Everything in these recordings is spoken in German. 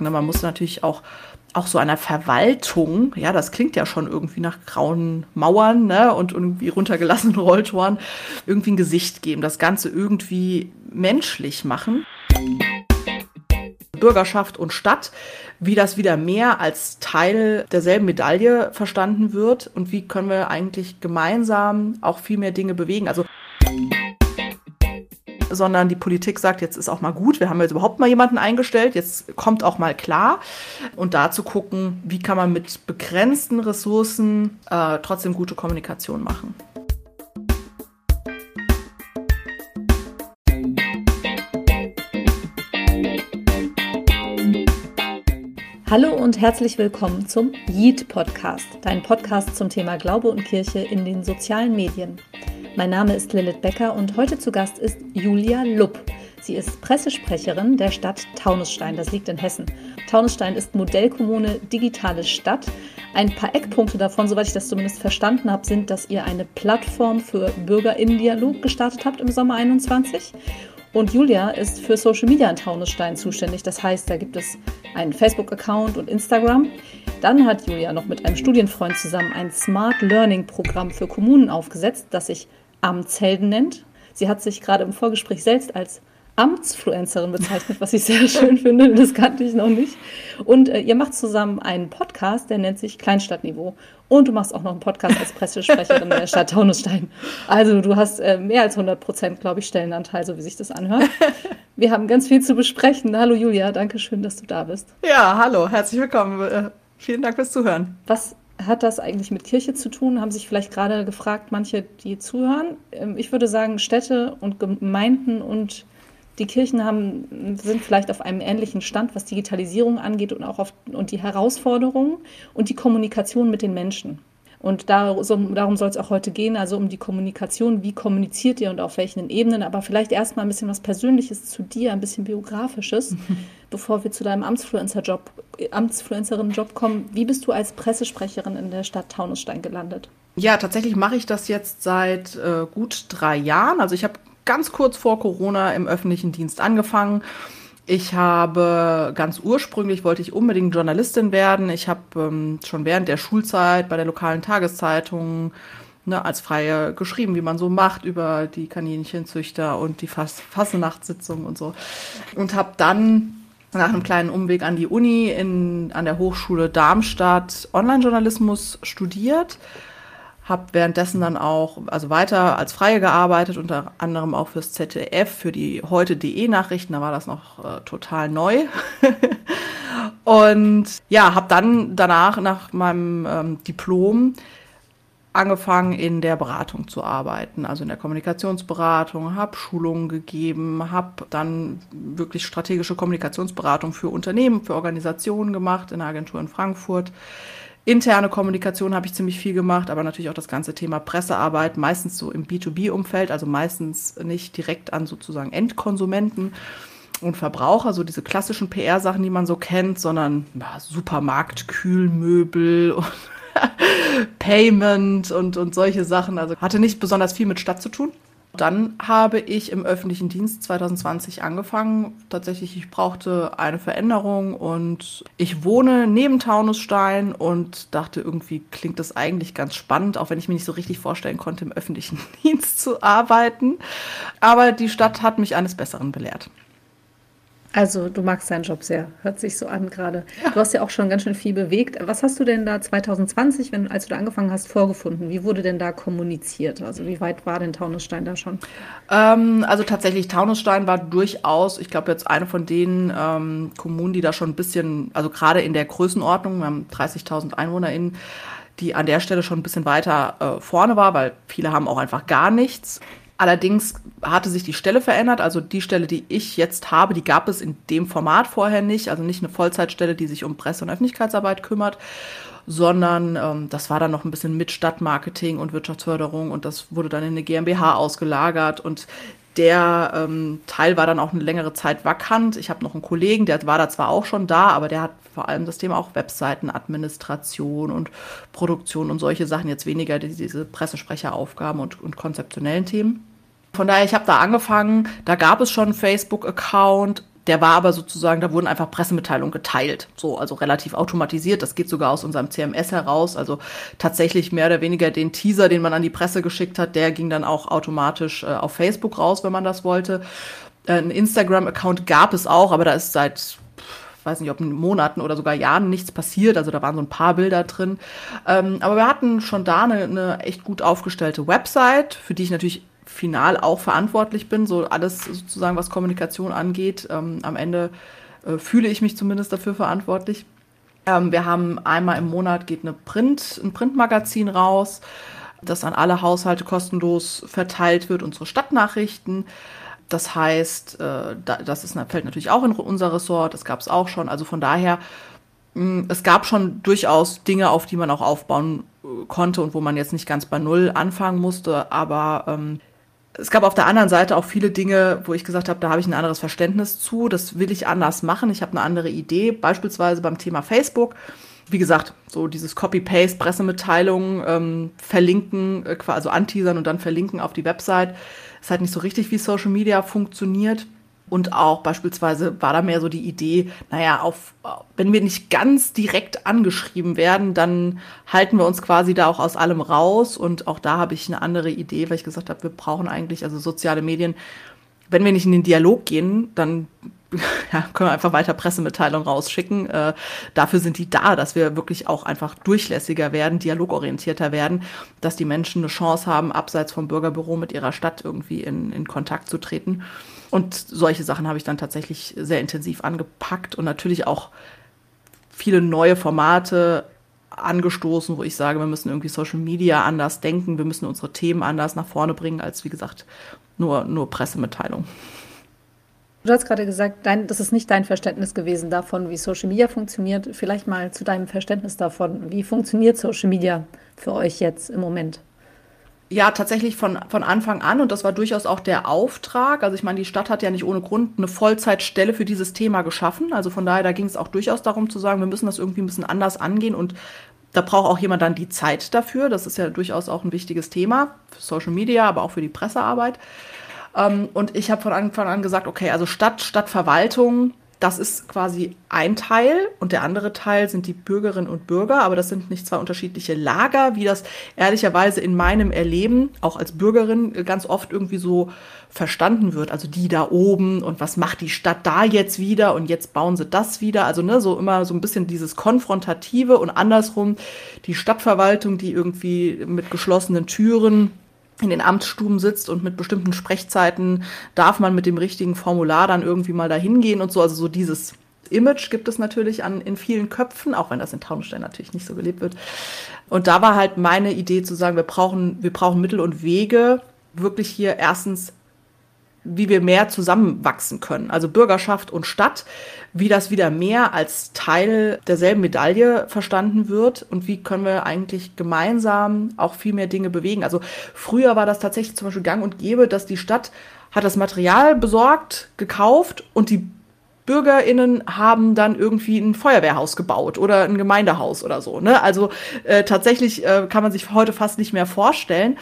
Man muss natürlich auch auch so einer Verwaltung, ja, das klingt ja schon irgendwie nach grauen Mauern ne, und irgendwie runtergelassenen Rolltoren, irgendwie ein Gesicht geben, das Ganze irgendwie menschlich machen. Bürgerschaft und Stadt, wie das wieder mehr als Teil derselben Medaille verstanden wird und wie können wir eigentlich gemeinsam auch viel mehr Dinge bewegen. Also sondern die Politik sagt, jetzt ist auch mal gut, wir haben jetzt überhaupt mal jemanden eingestellt, jetzt kommt auch mal klar. Und da zu gucken, wie kann man mit begrenzten Ressourcen äh, trotzdem gute Kommunikation machen. Hallo und herzlich willkommen zum Yeet Podcast, dein Podcast zum Thema Glaube und Kirche in den sozialen Medien. Mein Name ist Lilith Becker und heute zu Gast ist Julia Lupp. Sie ist Pressesprecherin der Stadt Taunusstein, das liegt in Hessen. Taunusstein ist Modellkommune Digitale Stadt. Ein paar Eckpunkte davon, soweit ich das zumindest verstanden habe, sind, dass ihr eine Plattform für Bürgerinnendialog gestartet habt im Sommer 21. Und Julia ist für Social Media in Taunusstein zuständig. Das heißt, da gibt es einen Facebook-Account und Instagram. Dann hat Julia noch mit einem Studienfreund zusammen ein Smart Learning Programm für Kommunen aufgesetzt, das sich Amtshelden nennt. Sie hat sich gerade im Vorgespräch selbst als Amtsfluencerin bezeichnet, was ich sehr schön finde. Das kannte ich noch nicht. Und äh, ihr macht zusammen einen Podcast, der nennt sich Kleinstadtniveau. Und du machst auch noch einen Podcast als Pressesprecherin der Stadt Taunusstein. Also du hast äh, mehr als 100 Prozent, glaube ich, Stellenanteil, so wie sich das anhört. Wir haben ganz viel zu besprechen. Hallo Julia, danke schön, dass du da bist. Ja, hallo, herzlich willkommen. Äh, vielen Dank fürs Zuhören. Was hat das eigentlich mit Kirche zu tun? Haben sich vielleicht gerade gefragt, manche, die zuhören. Ähm, ich würde sagen, Städte und Gemeinden und die Kirchen haben, sind vielleicht auf einem ähnlichen Stand, was Digitalisierung angeht und auch auf, und die Herausforderungen und die Kommunikation mit den Menschen. Und darum soll es auch heute gehen, also um die Kommunikation. Wie kommuniziert ihr und auf welchen Ebenen? Aber vielleicht erstmal ein bisschen was Persönliches zu dir, ein bisschen biografisches, mhm. bevor wir zu deinem Amtsfluencer-Job, Amtsfluencerin-Job kommen. Wie bist du als Pressesprecherin in der Stadt Taunusstein gelandet? Ja, tatsächlich mache ich das jetzt seit äh, gut drei Jahren. Also ich habe ganz kurz vor Corona im öffentlichen Dienst angefangen ich habe ganz ursprünglich wollte ich unbedingt Journalistin werden. Ich habe ähm, schon während der Schulzeit bei der lokalen Tageszeitung ne, als Freie geschrieben, wie man so macht über die Kaninchenzüchter und die Fass Fassenachtssitzung und so. Und habe dann nach einem kleinen Umweg an die Uni in, an der Hochschule Darmstadt Online-Journalismus studiert habe währenddessen dann auch also weiter als Freie gearbeitet, unter anderem auch fürs ZDF, für die heute.de Nachrichten, da war das noch äh, total neu. und ja, habe dann danach nach meinem ähm, Diplom angefangen in der Beratung zu arbeiten, also in der Kommunikationsberatung, habe Schulungen gegeben, habe dann wirklich strategische Kommunikationsberatung für Unternehmen, für Organisationen gemacht in der Agentur in Frankfurt Interne Kommunikation habe ich ziemlich viel gemacht, aber natürlich auch das ganze Thema Pressearbeit, meistens so im B2B-Umfeld, also meistens nicht direkt an sozusagen Endkonsumenten und Verbraucher, so diese klassischen PR-Sachen, die man so kennt, sondern ja, Supermarkt, Kühlmöbel und Payment und, und solche Sachen. Also hatte nicht besonders viel mit Stadt zu tun. Dann habe ich im öffentlichen Dienst 2020 angefangen. Tatsächlich, ich brauchte eine Veränderung und ich wohne neben Taunusstein und dachte, irgendwie klingt das eigentlich ganz spannend, auch wenn ich mir nicht so richtig vorstellen konnte, im öffentlichen Dienst zu arbeiten. Aber die Stadt hat mich eines Besseren belehrt. Also du magst deinen Job sehr, hört sich so an gerade. Ja. Du hast ja auch schon ganz schön viel bewegt. Was hast du denn da 2020, wenn, als du da angefangen hast, vorgefunden? Wie wurde denn da kommuniziert? Also wie weit war denn Taunusstein da schon? Ähm, also tatsächlich, Taunusstein war durchaus, ich glaube jetzt eine von den ähm, Kommunen, die da schon ein bisschen, also gerade in der Größenordnung, wir haben 30.000 EinwohnerInnen, die an der Stelle schon ein bisschen weiter äh, vorne war, weil viele haben auch einfach gar nichts. Allerdings hatte sich die Stelle verändert. Also die Stelle, die ich jetzt habe, die gab es in dem Format vorher nicht. Also nicht eine Vollzeitstelle, die sich um Presse- und Öffentlichkeitsarbeit kümmert, sondern ähm, das war dann noch ein bisschen mit Stadtmarketing und Wirtschaftsförderung und das wurde dann in eine GmbH ausgelagert und der ähm, Teil war dann auch eine längere Zeit vakant. Ich habe noch einen Kollegen, der war da zwar auch schon da, aber der hat vor allem das Thema auch Webseitenadministration und Produktion und solche Sachen, jetzt weniger diese Pressesprecheraufgaben und, und konzeptionellen Themen. Von daher, ich habe da angefangen, da gab es schon einen Facebook-Account. Der war aber sozusagen, da wurden einfach Pressemitteilungen geteilt. So, also relativ automatisiert. Das geht sogar aus unserem CMS heraus. Also tatsächlich mehr oder weniger den Teaser, den man an die Presse geschickt hat, der ging dann auch automatisch äh, auf Facebook raus, wenn man das wollte. Äh, ein Instagram-Account gab es auch, aber da ist seit weiß nicht, ob in Monaten oder sogar Jahren nichts passiert. Also da waren so ein paar Bilder drin. Ähm, aber wir hatten schon da eine, eine echt gut aufgestellte Website, für die ich natürlich final auch verantwortlich bin, so alles sozusagen, was Kommunikation angeht. Ähm, am Ende äh, fühle ich mich zumindest dafür verantwortlich. Ähm, wir haben einmal im Monat geht eine Print, ein Printmagazin raus, das an alle Haushalte kostenlos verteilt wird, unsere Stadtnachrichten. Das heißt, äh, das ist, fällt natürlich auch in unser Ressort, das gab es auch schon. Also von daher, mh, es gab schon durchaus Dinge, auf die man auch aufbauen äh, konnte und wo man jetzt nicht ganz bei Null anfangen musste, aber ähm, es gab auf der anderen Seite auch viele Dinge, wo ich gesagt habe, da habe ich ein anderes Verständnis zu, das will ich anders machen, ich habe eine andere Idee, beispielsweise beim Thema Facebook. Wie gesagt, so dieses Copy-Paste, Pressemitteilungen, ähm, verlinken, äh, also anteasern und dann verlinken auf die Website, ist halt nicht so richtig, wie Social Media funktioniert. Und auch beispielsweise war da mehr so die Idee, naja, auf, wenn wir nicht ganz direkt angeschrieben werden, dann halten wir uns quasi da auch aus allem raus. Und auch da habe ich eine andere Idee, weil ich gesagt habe, wir brauchen eigentlich, also soziale Medien, wenn wir nicht in den Dialog gehen, dann ja, können wir einfach weiter Pressemitteilungen rausschicken. Äh, dafür sind die da, dass wir wirklich auch einfach durchlässiger werden, dialogorientierter werden, dass die Menschen eine Chance haben, abseits vom Bürgerbüro mit ihrer Stadt irgendwie in, in Kontakt zu treten. Und solche Sachen habe ich dann tatsächlich sehr intensiv angepackt und natürlich auch viele neue Formate angestoßen, wo ich sage, wir müssen irgendwie Social Media anders denken, wir müssen unsere Themen anders nach vorne bringen, als wie gesagt nur, nur Pressemitteilung. Du hast gerade gesagt, dein, das ist nicht dein Verständnis gewesen davon, wie Social Media funktioniert. Vielleicht mal zu deinem Verständnis davon. Wie funktioniert Social Media für euch jetzt im Moment? Ja, tatsächlich von, von Anfang an und das war durchaus auch der Auftrag. Also ich meine, die Stadt hat ja nicht ohne Grund eine Vollzeitstelle für dieses Thema geschaffen. Also von daher, da ging es auch durchaus darum zu sagen, wir müssen das irgendwie ein bisschen anders angehen und da braucht auch jemand dann die Zeit dafür. Das ist ja durchaus auch ein wichtiges Thema für Social Media, aber auch für die Pressearbeit. Ähm, und ich habe von Anfang an gesagt, okay, also Stadt, Stadtverwaltung, das ist quasi ein Teil und der andere Teil sind die Bürgerinnen und Bürger, aber das sind nicht zwei unterschiedliche Lager, wie das ehrlicherweise in meinem Erleben auch als Bürgerin ganz oft irgendwie so verstanden wird. Also die da oben und was macht die Stadt da jetzt wieder und jetzt bauen sie das wieder. Also ne, so immer so ein bisschen dieses Konfrontative und andersrum die Stadtverwaltung, die irgendwie mit geschlossenen Türen in den Amtsstuben sitzt und mit bestimmten Sprechzeiten darf man mit dem richtigen Formular dann irgendwie mal dahin gehen und so. Also so dieses Image gibt es natürlich an, in vielen Köpfen, auch wenn das in Taunusstein natürlich nicht so gelebt wird. Und da war halt meine Idee zu sagen, wir brauchen, wir brauchen Mittel und Wege, wirklich hier erstens wie wir mehr zusammenwachsen können. Also Bürgerschaft und Stadt, wie das wieder mehr als Teil derselben Medaille verstanden wird und wie können wir eigentlich gemeinsam auch viel mehr Dinge bewegen. Also früher war das tatsächlich zum Beispiel gang und gäbe, dass die Stadt hat das Material besorgt, gekauft und die BürgerInnen haben dann irgendwie ein Feuerwehrhaus gebaut oder ein Gemeindehaus oder so. Ne? Also äh, tatsächlich äh, kann man sich heute fast nicht mehr vorstellen.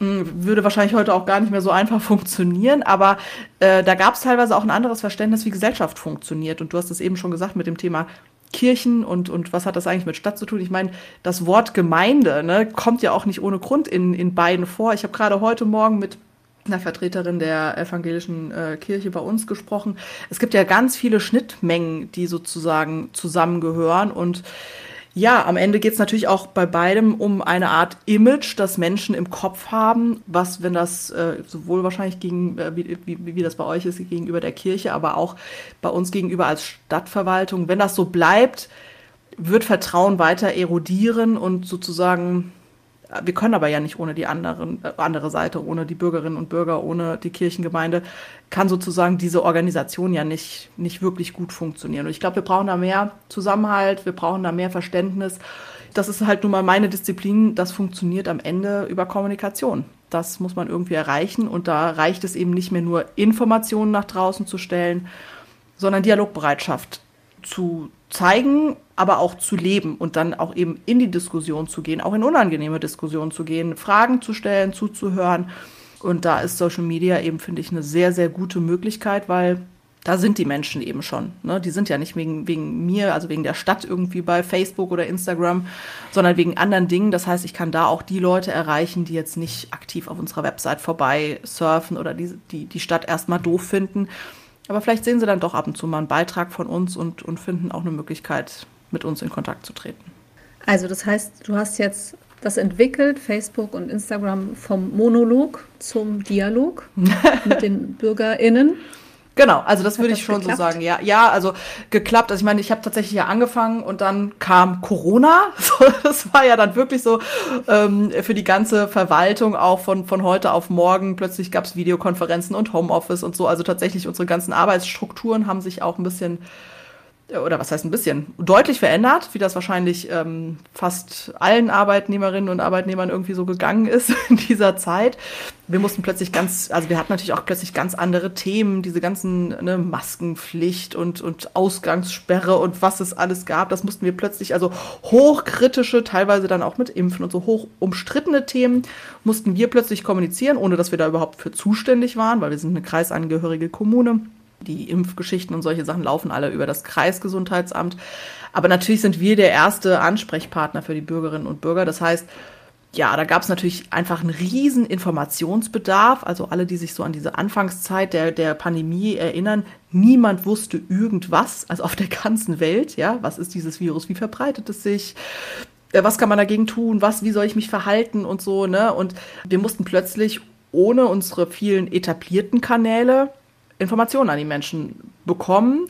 Hm, würde wahrscheinlich heute auch gar nicht mehr so einfach funktionieren, aber äh, da gab es teilweise auch ein anderes Verständnis, wie Gesellschaft funktioniert. Und du hast es eben schon gesagt mit dem Thema Kirchen und, und was hat das eigentlich mit Stadt zu tun? Ich meine, das Wort Gemeinde ne, kommt ja auch nicht ohne Grund in, in beiden vor. Ich habe gerade heute Morgen mit einer Vertreterin der evangelischen äh, Kirche bei uns gesprochen. Es gibt ja ganz viele Schnittmengen, die sozusagen zusammengehören und ja, am Ende geht es natürlich auch bei beidem um eine Art Image, das Menschen im Kopf haben, was, wenn das äh, sowohl wahrscheinlich gegen, äh, wie, wie, wie das bei euch ist, gegenüber der Kirche, aber auch bei uns gegenüber als Stadtverwaltung, wenn das so bleibt, wird Vertrauen weiter erodieren und sozusagen wir können aber ja nicht ohne die anderen, äh, andere Seite, ohne die Bürgerinnen und Bürger, ohne die Kirchengemeinde, kann sozusagen diese Organisation ja nicht, nicht wirklich gut funktionieren. Und ich glaube, wir brauchen da mehr Zusammenhalt, wir brauchen da mehr Verständnis. Das ist halt nun mal meine Disziplin, das funktioniert am Ende über Kommunikation. Das muss man irgendwie erreichen und da reicht es eben nicht mehr nur Informationen nach draußen zu stellen, sondern Dialogbereitschaft zu zeigen, aber auch zu leben und dann auch eben in die Diskussion zu gehen, auch in unangenehme Diskussionen zu gehen, Fragen zu stellen, zuzuhören. Und da ist Social Media eben, finde ich, eine sehr, sehr gute Möglichkeit, weil da sind die Menschen eben schon. Ne? Die sind ja nicht wegen, wegen mir, also wegen der Stadt irgendwie bei Facebook oder Instagram, sondern wegen anderen Dingen. Das heißt, ich kann da auch die Leute erreichen, die jetzt nicht aktiv auf unserer Website vorbei surfen oder die, die, die Stadt erstmal doof finden. Aber vielleicht sehen sie dann doch ab und zu mal einen Beitrag von uns und, und finden auch eine Möglichkeit, mit uns in Kontakt zu treten. Also das heißt, du hast jetzt das entwickelt, Facebook und Instagram vom Monolog zum Dialog mit den BürgerInnen. Genau, also das würde ich schon geklappt? so sagen. Ja, ja, also geklappt. Also ich meine, ich habe tatsächlich ja angefangen und dann kam Corona. das war ja dann wirklich so ähm, für die ganze Verwaltung auch von, von heute auf morgen. Plötzlich gab es Videokonferenzen und Homeoffice und so. Also tatsächlich unsere ganzen Arbeitsstrukturen haben sich auch ein bisschen oder was heißt ein bisschen, deutlich verändert, wie das wahrscheinlich ähm, fast allen Arbeitnehmerinnen und Arbeitnehmern irgendwie so gegangen ist in dieser Zeit. Wir mussten plötzlich ganz, also wir hatten natürlich auch plötzlich ganz andere Themen, diese ganzen ne, Maskenpflicht und, und Ausgangssperre und was es alles gab. Das mussten wir plötzlich, also hochkritische, teilweise dann auch mit Impfen und so hoch umstrittene Themen, mussten wir plötzlich kommunizieren, ohne dass wir da überhaupt für zuständig waren, weil wir sind eine kreisangehörige Kommune. Die Impfgeschichten und solche Sachen laufen alle über das Kreisgesundheitsamt. Aber natürlich sind wir der erste Ansprechpartner für die Bürgerinnen und Bürger. Das heißt, ja, da gab es natürlich einfach einen riesen Informationsbedarf. Also alle, die sich so an diese Anfangszeit der, der Pandemie erinnern, niemand wusste irgendwas, also auf der ganzen Welt, ja, was ist dieses Virus, wie verbreitet es sich, äh, was kann man dagegen tun, was, wie soll ich mich verhalten und so, ne? Und wir mussten plötzlich ohne unsere vielen etablierten Kanäle Informationen an die Menschen bekommen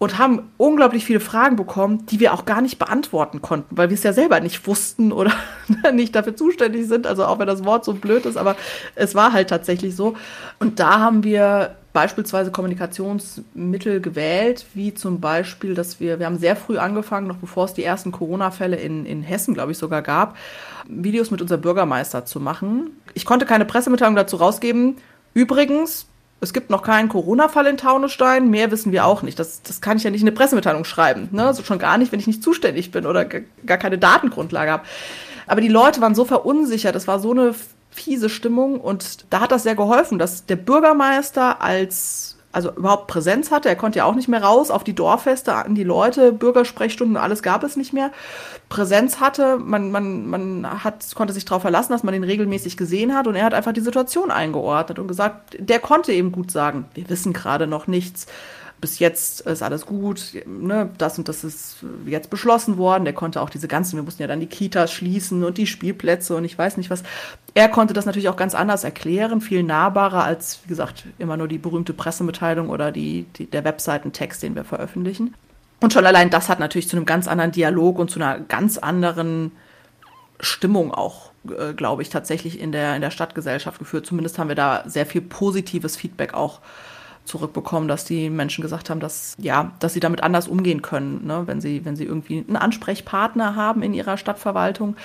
und haben unglaublich viele Fragen bekommen, die wir auch gar nicht beantworten konnten, weil wir es ja selber nicht wussten oder nicht dafür zuständig sind. Also auch wenn das Wort so blöd ist, aber es war halt tatsächlich so. Und da haben wir beispielsweise Kommunikationsmittel gewählt, wie zum Beispiel, dass wir, wir haben sehr früh angefangen, noch bevor es die ersten Corona-Fälle in, in Hessen, glaube ich, sogar gab, Videos mit unserem Bürgermeister zu machen. Ich konnte keine Pressemitteilung dazu rausgeben. Übrigens, es gibt noch keinen Corona-Fall in Taunusstein, mehr wissen wir auch nicht. Das, das kann ich ja nicht in eine Pressemitteilung schreiben. Ne? Also schon gar nicht, wenn ich nicht zuständig bin oder gar keine Datengrundlage habe. Aber die Leute waren so verunsichert, es war so eine fiese Stimmung und da hat das sehr geholfen, dass der Bürgermeister als also überhaupt Präsenz hatte. Er konnte ja auch nicht mehr raus auf die Dorffeste, an die Leute, Bürgersprechstunden, alles gab es nicht mehr. Präsenz hatte, man, man, man hat, konnte sich darauf verlassen, dass man ihn regelmäßig gesehen hat und er hat einfach die Situation eingeordnet und gesagt, der konnte eben gut sagen, wir wissen gerade noch nichts bis jetzt ist alles gut, ne, das und das ist jetzt beschlossen worden. Der konnte auch diese ganzen, wir mussten ja dann die Kitas schließen und die Spielplätze und ich weiß nicht was. Er konnte das natürlich auch ganz anders erklären, viel nahbarer als, wie gesagt, immer nur die berühmte Pressemitteilung oder die, die, der Webseitentext, den wir veröffentlichen. Und schon allein das hat natürlich zu einem ganz anderen Dialog und zu einer ganz anderen Stimmung auch, äh, glaube ich, tatsächlich in der, in der Stadtgesellschaft geführt. Zumindest haben wir da sehr viel positives Feedback auch zurückbekommen, dass die Menschen gesagt haben, dass ja, dass sie damit anders umgehen können, ne? wenn sie, wenn sie irgendwie einen Ansprechpartner haben in ihrer Stadtverwaltung.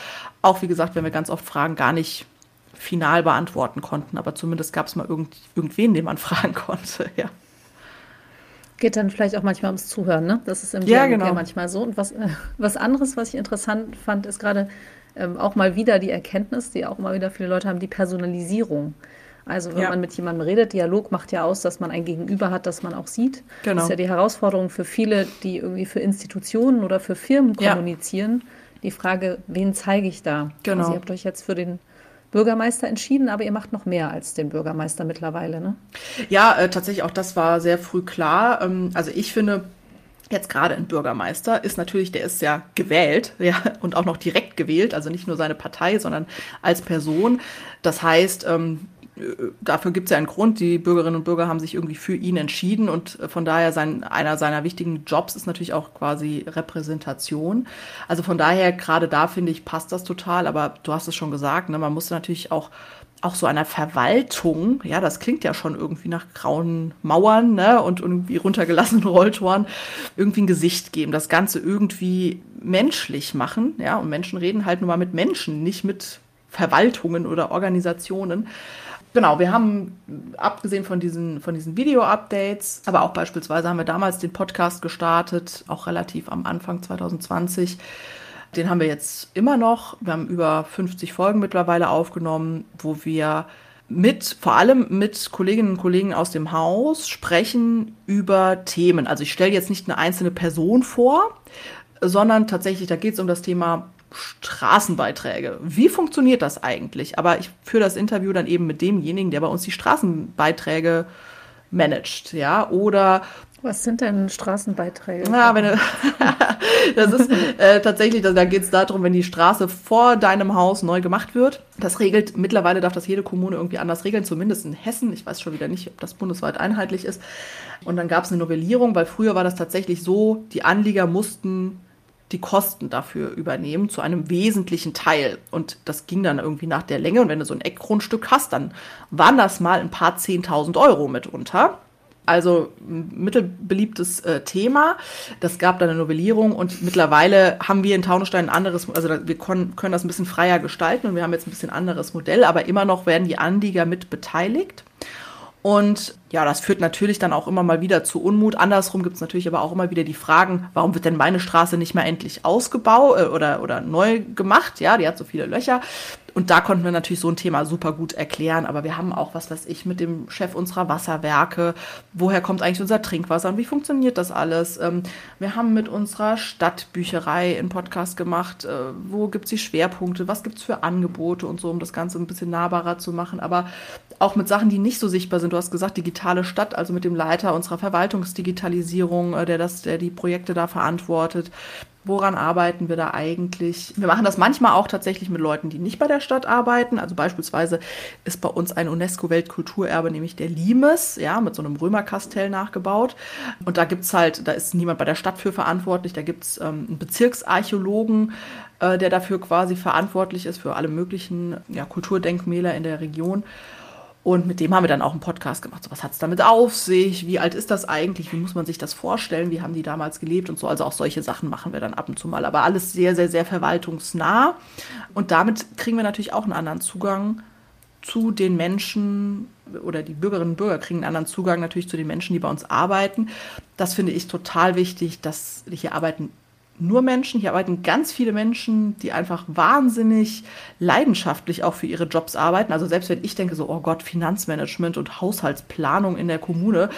Auch wie gesagt, wenn wir ganz oft Fragen gar nicht final beantworten konnten, aber zumindest gab es mal irgend, irgendwen, den man fragen konnte, ja. Geht dann vielleicht auch manchmal ums Zuhören, ne? Das ist im ja, genau. ja manchmal so. Und was, äh, was anderes, was ich interessant fand, ist gerade ähm, auch mal wieder die Erkenntnis, die auch immer wieder viele Leute haben, die Personalisierung. Also wenn ja. man mit jemandem redet, Dialog macht ja aus, dass man ein Gegenüber hat, das man auch sieht. Genau. Das ist ja die Herausforderung für viele, die irgendwie für Institutionen oder für Firmen kommunizieren. Ja. Die Frage, wen zeige ich da? Genau. Also ihr habt euch jetzt für den Bürgermeister entschieden, aber ihr macht noch mehr als den Bürgermeister mittlerweile, ne? Ja, äh, tatsächlich auch das war sehr früh klar. Ähm, also ich finde, jetzt gerade ein Bürgermeister ist natürlich, der ist ja gewählt, ja, und auch noch direkt gewählt, also nicht nur seine Partei, sondern als Person. Das heißt, ähm, dafür gibt es ja einen Grund. Die Bürgerinnen und Bürger haben sich irgendwie für ihn entschieden und von daher sein, einer seiner wichtigen Jobs ist natürlich auch quasi Repräsentation. Also von daher, gerade da finde ich, passt das total. Aber du hast es schon gesagt, ne, man muss natürlich auch auch so einer Verwaltung, ja, das klingt ja schon irgendwie nach grauen Mauern ne, und irgendwie runtergelassenen Rolltoren, irgendwie ein Gesicht geben, das Ganze irgendwie menschlich machen, ja, und Menschen reden halt nur mal mit Menschen, nicht mit Verwaltungen oder Organisationen genau, wir haben abgesehen von diesen, von diesen Video-Updates, aber auch beispielsweise haben wir damals den Podcast gestartet, auch relativ am Anfang 2020. Den haben wir jetzt immer noch. Wir haben über 50 Folgen mittlerweile aufgenommen, wo wir mit, vor allem mit Kolleginnen und Kollegen aus dem Haus, sprechen über Themen. Also ich stelle jetzt nicht eine einzelne Person vor, sondern tatsächlich, da geht es um das Thema Straßenbeiträge. Wie funktioniert das eigentlich? Aber ich führe das Interview dann eben mit demjenigen, der bei uns die Straßenbeiträge managt, ja, oder was sind denn Straßenbeiträge? Ja, wenn das ist äh, tatsächlich, da geht es darum, wenn die Straße vor deinem Haus neu gemacht wird. Das regelt, mittlerweile darf das jede Kommune irgendwie anders regeln, zumindest in Hessen. Ich weiß schon wieder nicht, ob das bundesweit einheitlich ist. Und dann gab es eine Novellierung, weil früher war das tatsächlich so, die Anlieger mussten die Kosten dafür übernehmen zu einem wesentlichen Teil. Und das ging dann irgendwie nach der Länge. Und wenn du so ein Eckgrundstück hast, dann waren das mal ein paar 10.000 Euro mitunter. Also mittelbeliebtes äh, Thema. Das gab dann eine Novellierung und mittlerweile haben wir in Taunusstein ein anderes, also wir können, können das ein bisschen freier gestalten und wir haben jetzt ein bisschen anderes Modell, aber immer noch werden die Anlieger mit beteiligt. Und ja, das führt natürlich dann auch immer mal wieder zu Unmut. Andersrum gibt es natürlich aber auch immer wieder die Fragen, warum wird denn meine Straße nicht mehr endlich ausgebaut äh, oder, oder neu gemacht? Ja, die hat so viele Löcher. Und da konnten wir natürlich so ein Thema super gut erklären. Aber wir haben auch, was weiß ich, mit dem Chef unserer Wasserwerke, woher kommt eigentlich unser Trinkwasser und wie funktioniert das alles? Ähm, wir haben mit unserer Stadtbücherei einen Podcast gemacht, äh, wo gibt es die Schwerpunkte, was gibt es für Angebote und so, um das Ganze ein bisschen nahbarer zu machen. Aber auch mit Sachen, die nicht so sichtbar sind. Du hast gesagt, digitale Stadt, also mit dem Leiter unserer Verwaltungsdigitalisierung, äh, der das, der die Projekte da verantwortet. Woran arbeiten wir da eigentlich? Wir machen das manchmal auch tatsächlich mit Leuten, die nicht bei der Stadt arbeiten. Also beispielsweise ist bei uns ein UNESCO-Weltkulturerbe, nämlich der Limes, ja, mit so einem Römerkastell nachgebaut. Und da gibt's halt, da ist niemand bei der Stadt für verantwortlich, da gibt's ähm, einen Bezirksarchäologen, äh, der dafür quasi verantwortlich ist, für alle möglichen ja, Kulturdenkmäler in der Region. Und mit dem haben wir dann auch einen Podcast gemacht. So, was hat es damit auf sich? Wie alt ist das eigentlich? Wie muss man sich das vorstellen? Wie haben die damals gelebt und so? Also auch solche Sachen machen wir dann ab und zu mal. Aber alles sehr, sehr, sehr verwaltungsnah. Und damit kriegen wir natürlich auch einen anderen Zugang zu den Menschen oder die Bürgerinnen und Bürger kriegen einen anderen Zugang natürlich zu den Menschen, die bei uns arbeiten. Das finde ich total wichtig, dass hier arbeiten nur Menschen, hier arbeiten ganz viele Menschen, die einfach wahnsinnig leidenschaftlich auch für ihre Jobs arbeiten. Also selbst wenn ich denke so, oh Gott, Finanzmanagement und Haushaltsplanung in der Kommune,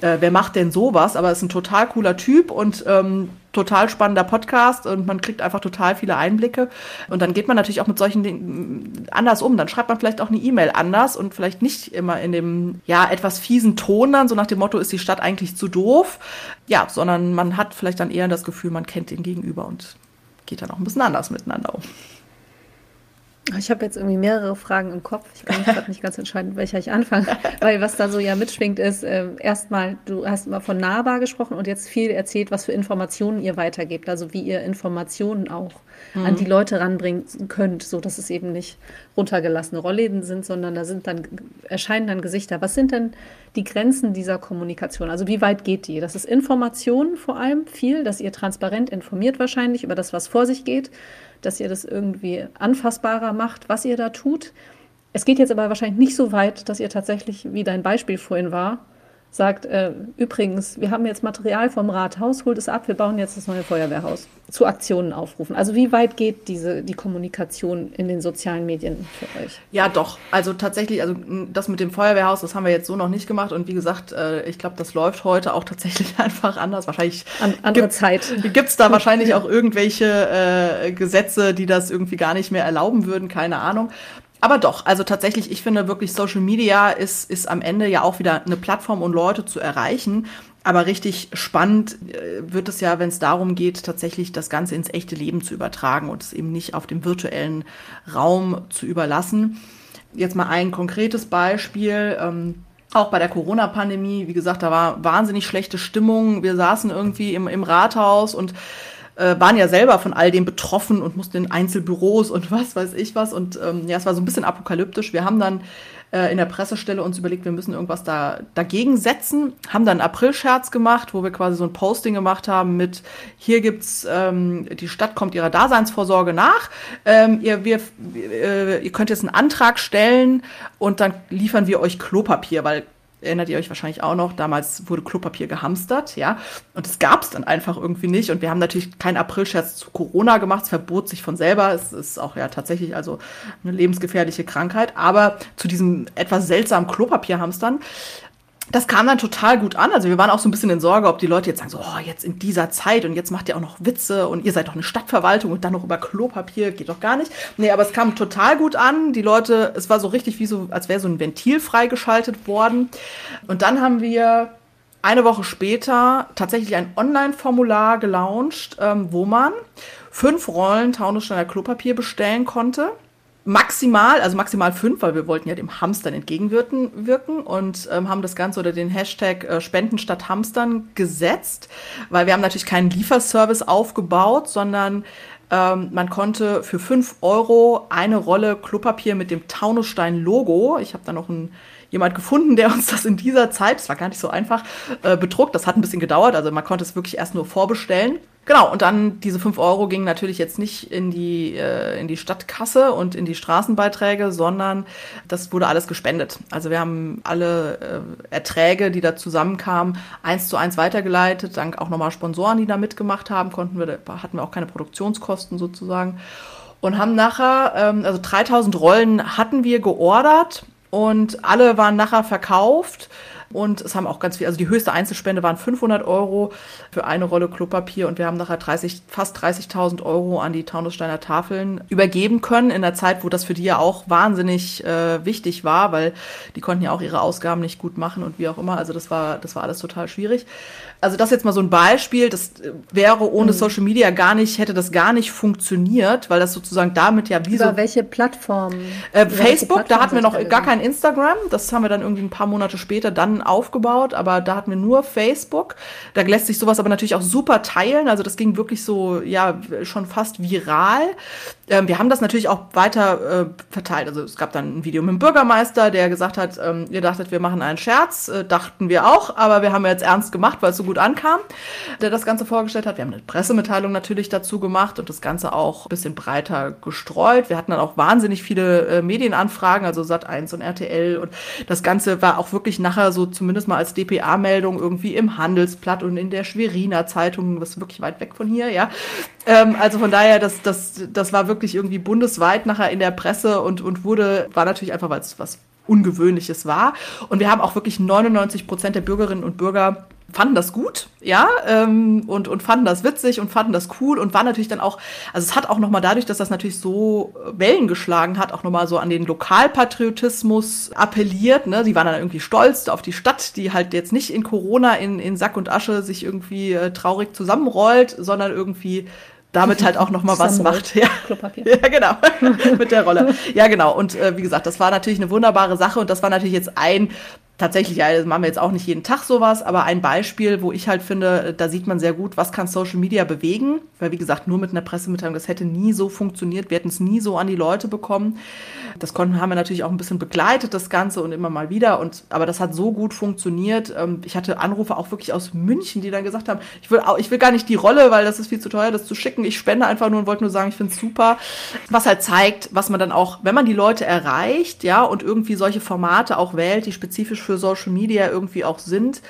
äh, wer macht denn sowas? Aber es ist ein total cooler Typ und ähm, total spannender Podcast und man kriegt einfach total viele Einblicke. Und dann geht man natürlich auch mit solchen Dingen anders um. Dann schreibt man vielleicht auch eine E-Mail anders und vielleicht nicht immer in dem, ja, etwas fiesen Ton dann, so nach dem Motto, ist die Stadt eigentlich zu doof? Ja, sondern man hat vielleicht dann eher das Gefühl, man kennt den Gegenüber und geht dann auch ein bisschen anders miteinander um. Ich habe jetzt irgendwie mehrere Fragen im Kopf. Ich kann mich gerade nicht ganz entscheiden, welcher ich anfange. Weil was da so ja mitschwingt ist, äh, erstmal, du hast immer von nahbar gesprochen und jetzt viel erzählt, was für Informationen ihr weitergebt. Also wie ihr Informationen auch mhm. an die Leute ranbringen könnt, so dass es eben nicht runtergelassene Rollläden sind, sondern da sind dann, erscheinen dann Gesichter. Was sind denn die Grenzen dieser Kommunikation? Also wie weit geht die? Das ist Information vor allem viel, dass ihr transparent informiert wahrscheinlich über das, was vor sich geht dass ihr das irgendwie anfassbarer macht, was ihr da tut. Es geht jetzt aber wahrscheinlich nicht so weit, dass ihr tatsächlich, wie dein Beispiel vorhin war, sagt, äh, übrigens, wir haben jetzt Material vom Rathaus, holt es ab, wir bauen jetzt das neue Feuerwehrhaus. Zu Aktionen aufrufen. Also wie weit geht diese, die Kommunikation in den sozialen Medien für euch? Ja, doch. Also tatsächlich, also das mit dem Feuerwehrhaus, das haben wir jetzt so noch nicht gemacht. Und wie gesagt, äh, ich glaube, das läuft heute auch tatsächlich einfach anders. Wahrscheinlich An, andere gibt, Zeit. Gibt es da wahrscheinlich auch irgendwelche äh, Gesetze, die das irgendwie gar nicht mehr erlauben würden, keine Ahnung. Aber doch, also tatsächlich, ich finde wirklich, Social Media ist, ist am Ende ja auch wieder eine Plattform, um Leute zu erreichen. Aber richtig spannend äh, wird es ja, wenn es darum geht, tatsächlich das Ganze ins echte Leben zu übertragen und es eben nicht auf dem virtuellen Raum zu überlassen. Jetzt mal ein konkretes Beispiel. Ähm, auch bei der Corona-Pandemie, wie gesagt, da war wahnsinnig schlechte Stimmung. Wir saßen irgendwie im, im Rathaus und äh, waren ja selber von all dem betroffen und mussten in Einzelbüros und was weiß ich was. Und ähm, ja, es war so ein bisschen apokalyptisch. Wir haben dann äh, in der Pressestelle uns überlegt, wir müssen irgendwas da dagegen setzen, haben dann April-Scherz gemacht, wo wir quasi so ein Posting gemacht haben mit hier gibt's ähm, die Stadt kommt ihrer Daseinsvorsorge nach. Ähm, ihr, wir, äh, ihr könnt jetzt einen Antrag stellen und dann liefern wir euch Klopapier, weil erinnert ihr euch wahrscheinlich auch noch, damals wurde Klopapier gehamstert, ja, und es gab es dann einfach irgendwie nicht. Und wir haben natürlich keinen Aprilscherz zu Corona gemacht, es verbot sich von selber, es ist auch ja tatsächlich also eine lebensgefährliche Krankheit, aber zu diesem etwas seltsamen Klopapierhamstern das kam dann total gut an. Also wir waren auch so ein bisschen in Sorge, ob die Leute jetzt sagen so, oh, jetzt in dieser Zeit und jetzt macht ihr auch noch Witze und ihr seid doch eine Stadtverwaltung und dann noch über Klopapier, geht doch gar nicht. Nee, aber es kam total gut an. Die Leute, es war so richtig wie so, als wäre so ein Ventil freigeschaltet worden. Und dann haben wir eine Woche später tatsächlich ein Online-Formular gelauncht, ähm, wo man fünf Rollen Taunussteiner Klopapier bestellen konnte maximal, also maximal fünf, weil wir wollten ja dem Hamstern entgegenwirken wirken und ähm, haben das Ganze unter den Hashtag äh, Spenden statt Hamstern gesetzt, weil wir haben natürlich keinen Lieferservice aufgebaut, sondern ähm, man konnte für fünf Euro eine Rolle Klopapier mit dem Taunusstein-Logo, ich habe da noch ein jemand gefunden, der uns das in dieser Zeit, das war gar nicht so einfach, äh, bedruckt. Das hat ein bisschen gedauert, also man konnte es wirklich erst nur vorbestellen. Genau, und dann diese fünf Euro gingen natürlich jetzt nicht in die, äh, in die Stadtkasse und in die Straßenbeiträge, sondern das wurde alles gespendet. Also wir haben alle äh, Erträge, die da zusammenkamen, eins zu eins weitergeleitet. Dank auch nochmal Sponsoren, die da mitgemacht haben, konnten wir, hatten wir auch keine Produktionskosten sozusagen. Und haben nachher, ähm, also 3000 Rollen hatten wir geordert und alle waren nachher verkauft. Und es haben auch ganz viel, also die höchste Einzelspende waren 500 Euro für eine Rolle Klopapier und wir haben nachher 30, fast 30.000 Euro an die Taunussteiner Tafeln übergeben können in der Zeit, wo das für die ja auch wahnsinnig äh, wichtig war, weil die konnten ja auch ihre Ausgaben nicht gut machen und wie auch immer. Also das war, das war alles total schwierig also das jetzt mal so ein Beispiel, das wäre ohne mhm. Social Media gar nicht, hätte das gar nicht funktioniert, weil das sozusagen damit ja wie Über so. welche Plattform? Äh, Facebook, Plattform da hatten wir noch gar kein Instagram, das haben wir dann irgendwie ein paar Monate später dann aufgebaut, aber da hatten wir nur Facebook. Da lässt sich sowas aber natürlich auch super teilen, also das ging wirklich so, ja, schon fast viral. Ähm, wir haben das natürlich auch weiter äh, verteilt. Also es gab dann ein Video mit dem Bürgermeister, der gesagt hat, ähm, ihr dachtet, wir machen einen Scherz, äh, dachten wir auch, aber wir haben jetzt ernst gemacht, weil es so gut ankam, der das Ganze vorgestellt hat. Wir haben eine Pressemitteilung natürlich dazu gemacht und das Ganze auch ein bisschen breiter gestreut. Wir hatten dann auch wahnsinnig viele äh, Medienanfragen, also Sat1 und RTL und das Ganze war auch wirklich nachher so zumindest mal als DPA-Meldung irgendwie im Handelsblatt und in der Schweriner Zeitung, was wirklich weit weg von hier, ja. Ähm, also von daher, das, das, das war wirklich irgendwie bundesweit nachher in der Presse und, und wurde, war natürlich einfach, weil es was Ungewöhnliches war. Und wir haben auch wirklich 99 Prozent der Bürgerinnen und Bürger fanden das gut, ja, ähm, und, und fanden das witzig und fanden das cool und war natürlich dann auch, also es hat auch nochmal dadurch, dass das natürlich so Wellen geschlagen hat, auch nochmal so an den Lokalpatriotismus appelliert, ne, die waren dann irgendwie stolz auf die Stadt, die halt jetzt nicht in Corona in, in Sack und Asche sich irgendwie äh, traurig zusammenrollt, sondern irgendwie damit halt auch noch mal was macht. Ja, ja genau, mit der Rolle. Ja, genau. Und äh, wie gesagt, das war natürlich eine wunderbare Sache und das war natürlich jetzt ein tatsächlich, ja, das machen wir jetzt auch nicht jeden Tag sowas, aber ein Beispiel, wo ich halt finde, da sieht man sehr gut, was kann Social Media bewegen. Weil, wie gesagt, nur mit einer Pressemitteilung, das hätte nie so funktioniert. Wir hätten es nie so an die Leute bekommen. Das konnten, haben wir natürlich auch ein bisschen begleitet, das Ganze und immer mal wieder. Und, aber das hat so gut funktioniert. Ähm, ich hatte Anrufe auch wirklich aus München, die dann gesagt haben, ich will, ich will gar nicht die Rolle, weil das ist viel zu teuer, das zu schicken. Ich spende einfach nur und wollte nur sagen, ich finde es super. Was halt zeigt, was man dann auch, wenn man die Leute erreicht, ja, und irgendwie solche Formate auch wählt, die spezifisch für Social Media irgendwie auch sind,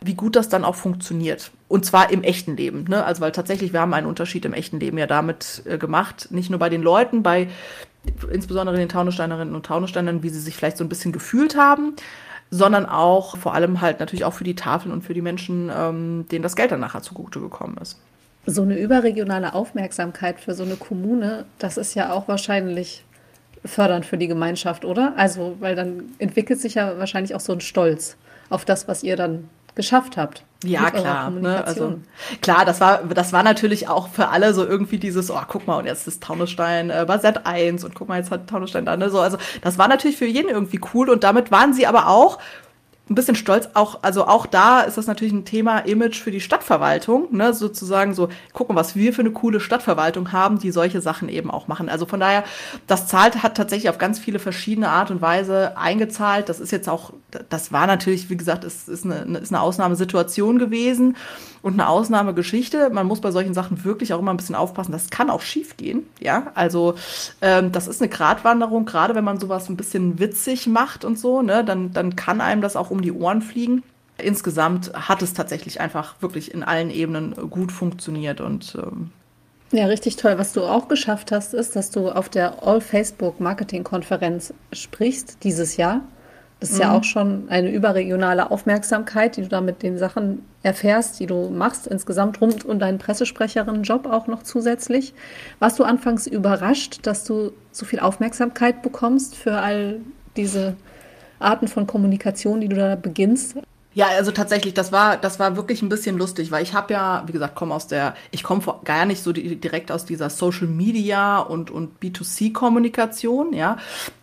wie gut das dann auch funktioniert. Und zwar im echten Leben. Ne? Also weil tatsächlich, wir haben einen Unterschied im echten Leben ja damit äh, gemacht. Nicht nur bei den Leuten, bei insbesondere den Taunussteinerinnen und Taunussteinern, wie sie sich vielleicht so ein bisschen gefühlt haben, sondern auch vor allem halt natürlich auch für die Tafeln und für die Menschen, ähm, denen das Geld dann nachher zugute gekommen ist. So eine überregionale Aufmerksamkeit für so eine Kommune, das ist ja auch wahrscheinlich fördernd für die Gemeinschaft, oder? Also, weil dann entwickelt sich ja wahrscheinlich auch so ein Stolz auf das, was ihr dann geschafft habt. Ja, klar. Ne? Also, klar, das war, das war natürlich auch für alle so irgendwie dieses, oh, guck mal, und jetzt ist Taunusstein äh, bei Z1 und guck mal, jetzt hat Taunusstein da, ne? So, also das war natürlich für jeden irgendwie cool und damit waren sie aber auch ein bisschen stolz. Auch, also auch da ist das natürlich ein Thema Image für die Stadtverwaltung, ne? sozusagen so, gucken, was wir für eine coole Stadtverwaltung haben, die solche Sachen eben auch machen. Also von daher, das zahlt, hat tatsächlich auf ganz viele verschiedene Art und Weise eingezahlt. Das ist jetzt auch, das war natürlich, wie gesagt, ist, ist, eine, ist eine Ausnahmesituation gewesen und eine Ausnahmegeschichte. Man muss bei solchen Sachen wirklich auch immer ein bisschen aufpassen. Das kann auch schief gehen, ja. Also ähm, das ist eine Gratwanderung, gerade wenn man sowas ein bisschen witzig macht und so, ne, dann, dann kann einem das auch um die Ohren fliegen. Insgesamt hat es tatsächlich einfach wirklich in allen Ebenen gut funktioniert und ähm, ja, richtig toll. Was du auch geschafft hast, ist, dass du auf der All Facebook Marketing Konferenz sprichst dieses Jahr. Das ist mhm. ja auch schon eine überregionale Aufmerksamkeit, die du da mit den Sachen erfährst, die du machst, insgesamt rund um deinen Pressesprecherinnen-Job auch noch zusätzlich. Warst du anfangs überrascht, dass du so viel Aufmerksamkeit bekommst für all diese Arten von Kommunikation, die du da beginnst? Ja, also tatsächlich, das war, das war wirklich ein bisschen lustig, weil ich habe ja, wie gesagt, komme aus der, ich komme gar nicht so die, direkt aus dieser Social Media und und B2C-Kommunikation, ja,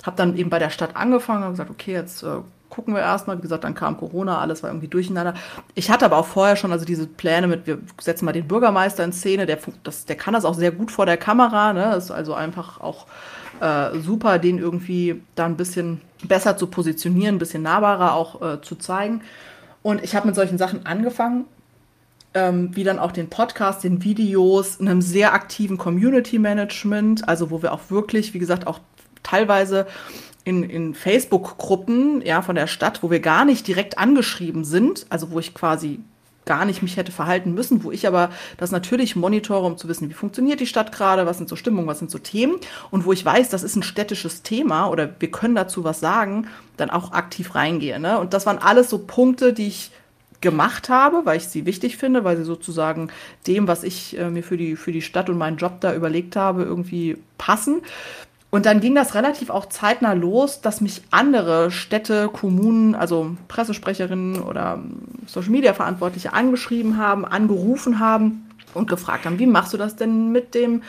habe dann eben bei der Stadt angefangen, habe gesagt, okay, jetzt äh, gucken wir erstmal. Wie gesagt, dann kam Corona, alles war irgendwie durcheinander. Ich hatte aber auch vorher schon also diese Pläne mit, wir setzen mal den Bürgermeister in Szene, der, das, der kann das auch sehr gut vor der Kamera, ne? ist also einfach auch äh, super, den irgendwie da ein bisschen besser zu positionieren, ein bisschen nahbarer auch äh, zu zeigen. Und ich habe mit solchen Sachen angefangen, ähm, wie dann auch den Podcast, den Videos, einem sehr aktiven Community Management, also wo wir auch wirklich, wie gesagt, auch teilweise in, in Facebook-Gruppen ja, von der Stadt, wo wir gar nicht direkt angeschrieben sind, also wo ich quasi gar nicht mich hätte verhalten müssen, wo ich aber das natürlich monitore, um zu wissen, wie funktioniert die Stadt gerade, was sind so Stimmungen, was sind so Themen und wo ich weiß, das ist ein städtisches Thema oder wir können dazu was sagen, dann auch aktiv reingehe. Ne? Und das waren alles so Punkte, die ich gemacht habe, weil ich sie wichtig finde, weil sie sozusagen dem, was ich äh, mir für die, für die Stadt und meinen Job da überlegt habe, irgendwie passen. Und dann ging das relativ auch zeitnah los, dass mich andere Städte, Kommunen, also Pressesprecherinnen oder Social Media Verantwortliche angeschrieben haben, angerufen haben und gefragt haben, wie machst du das denn mit dem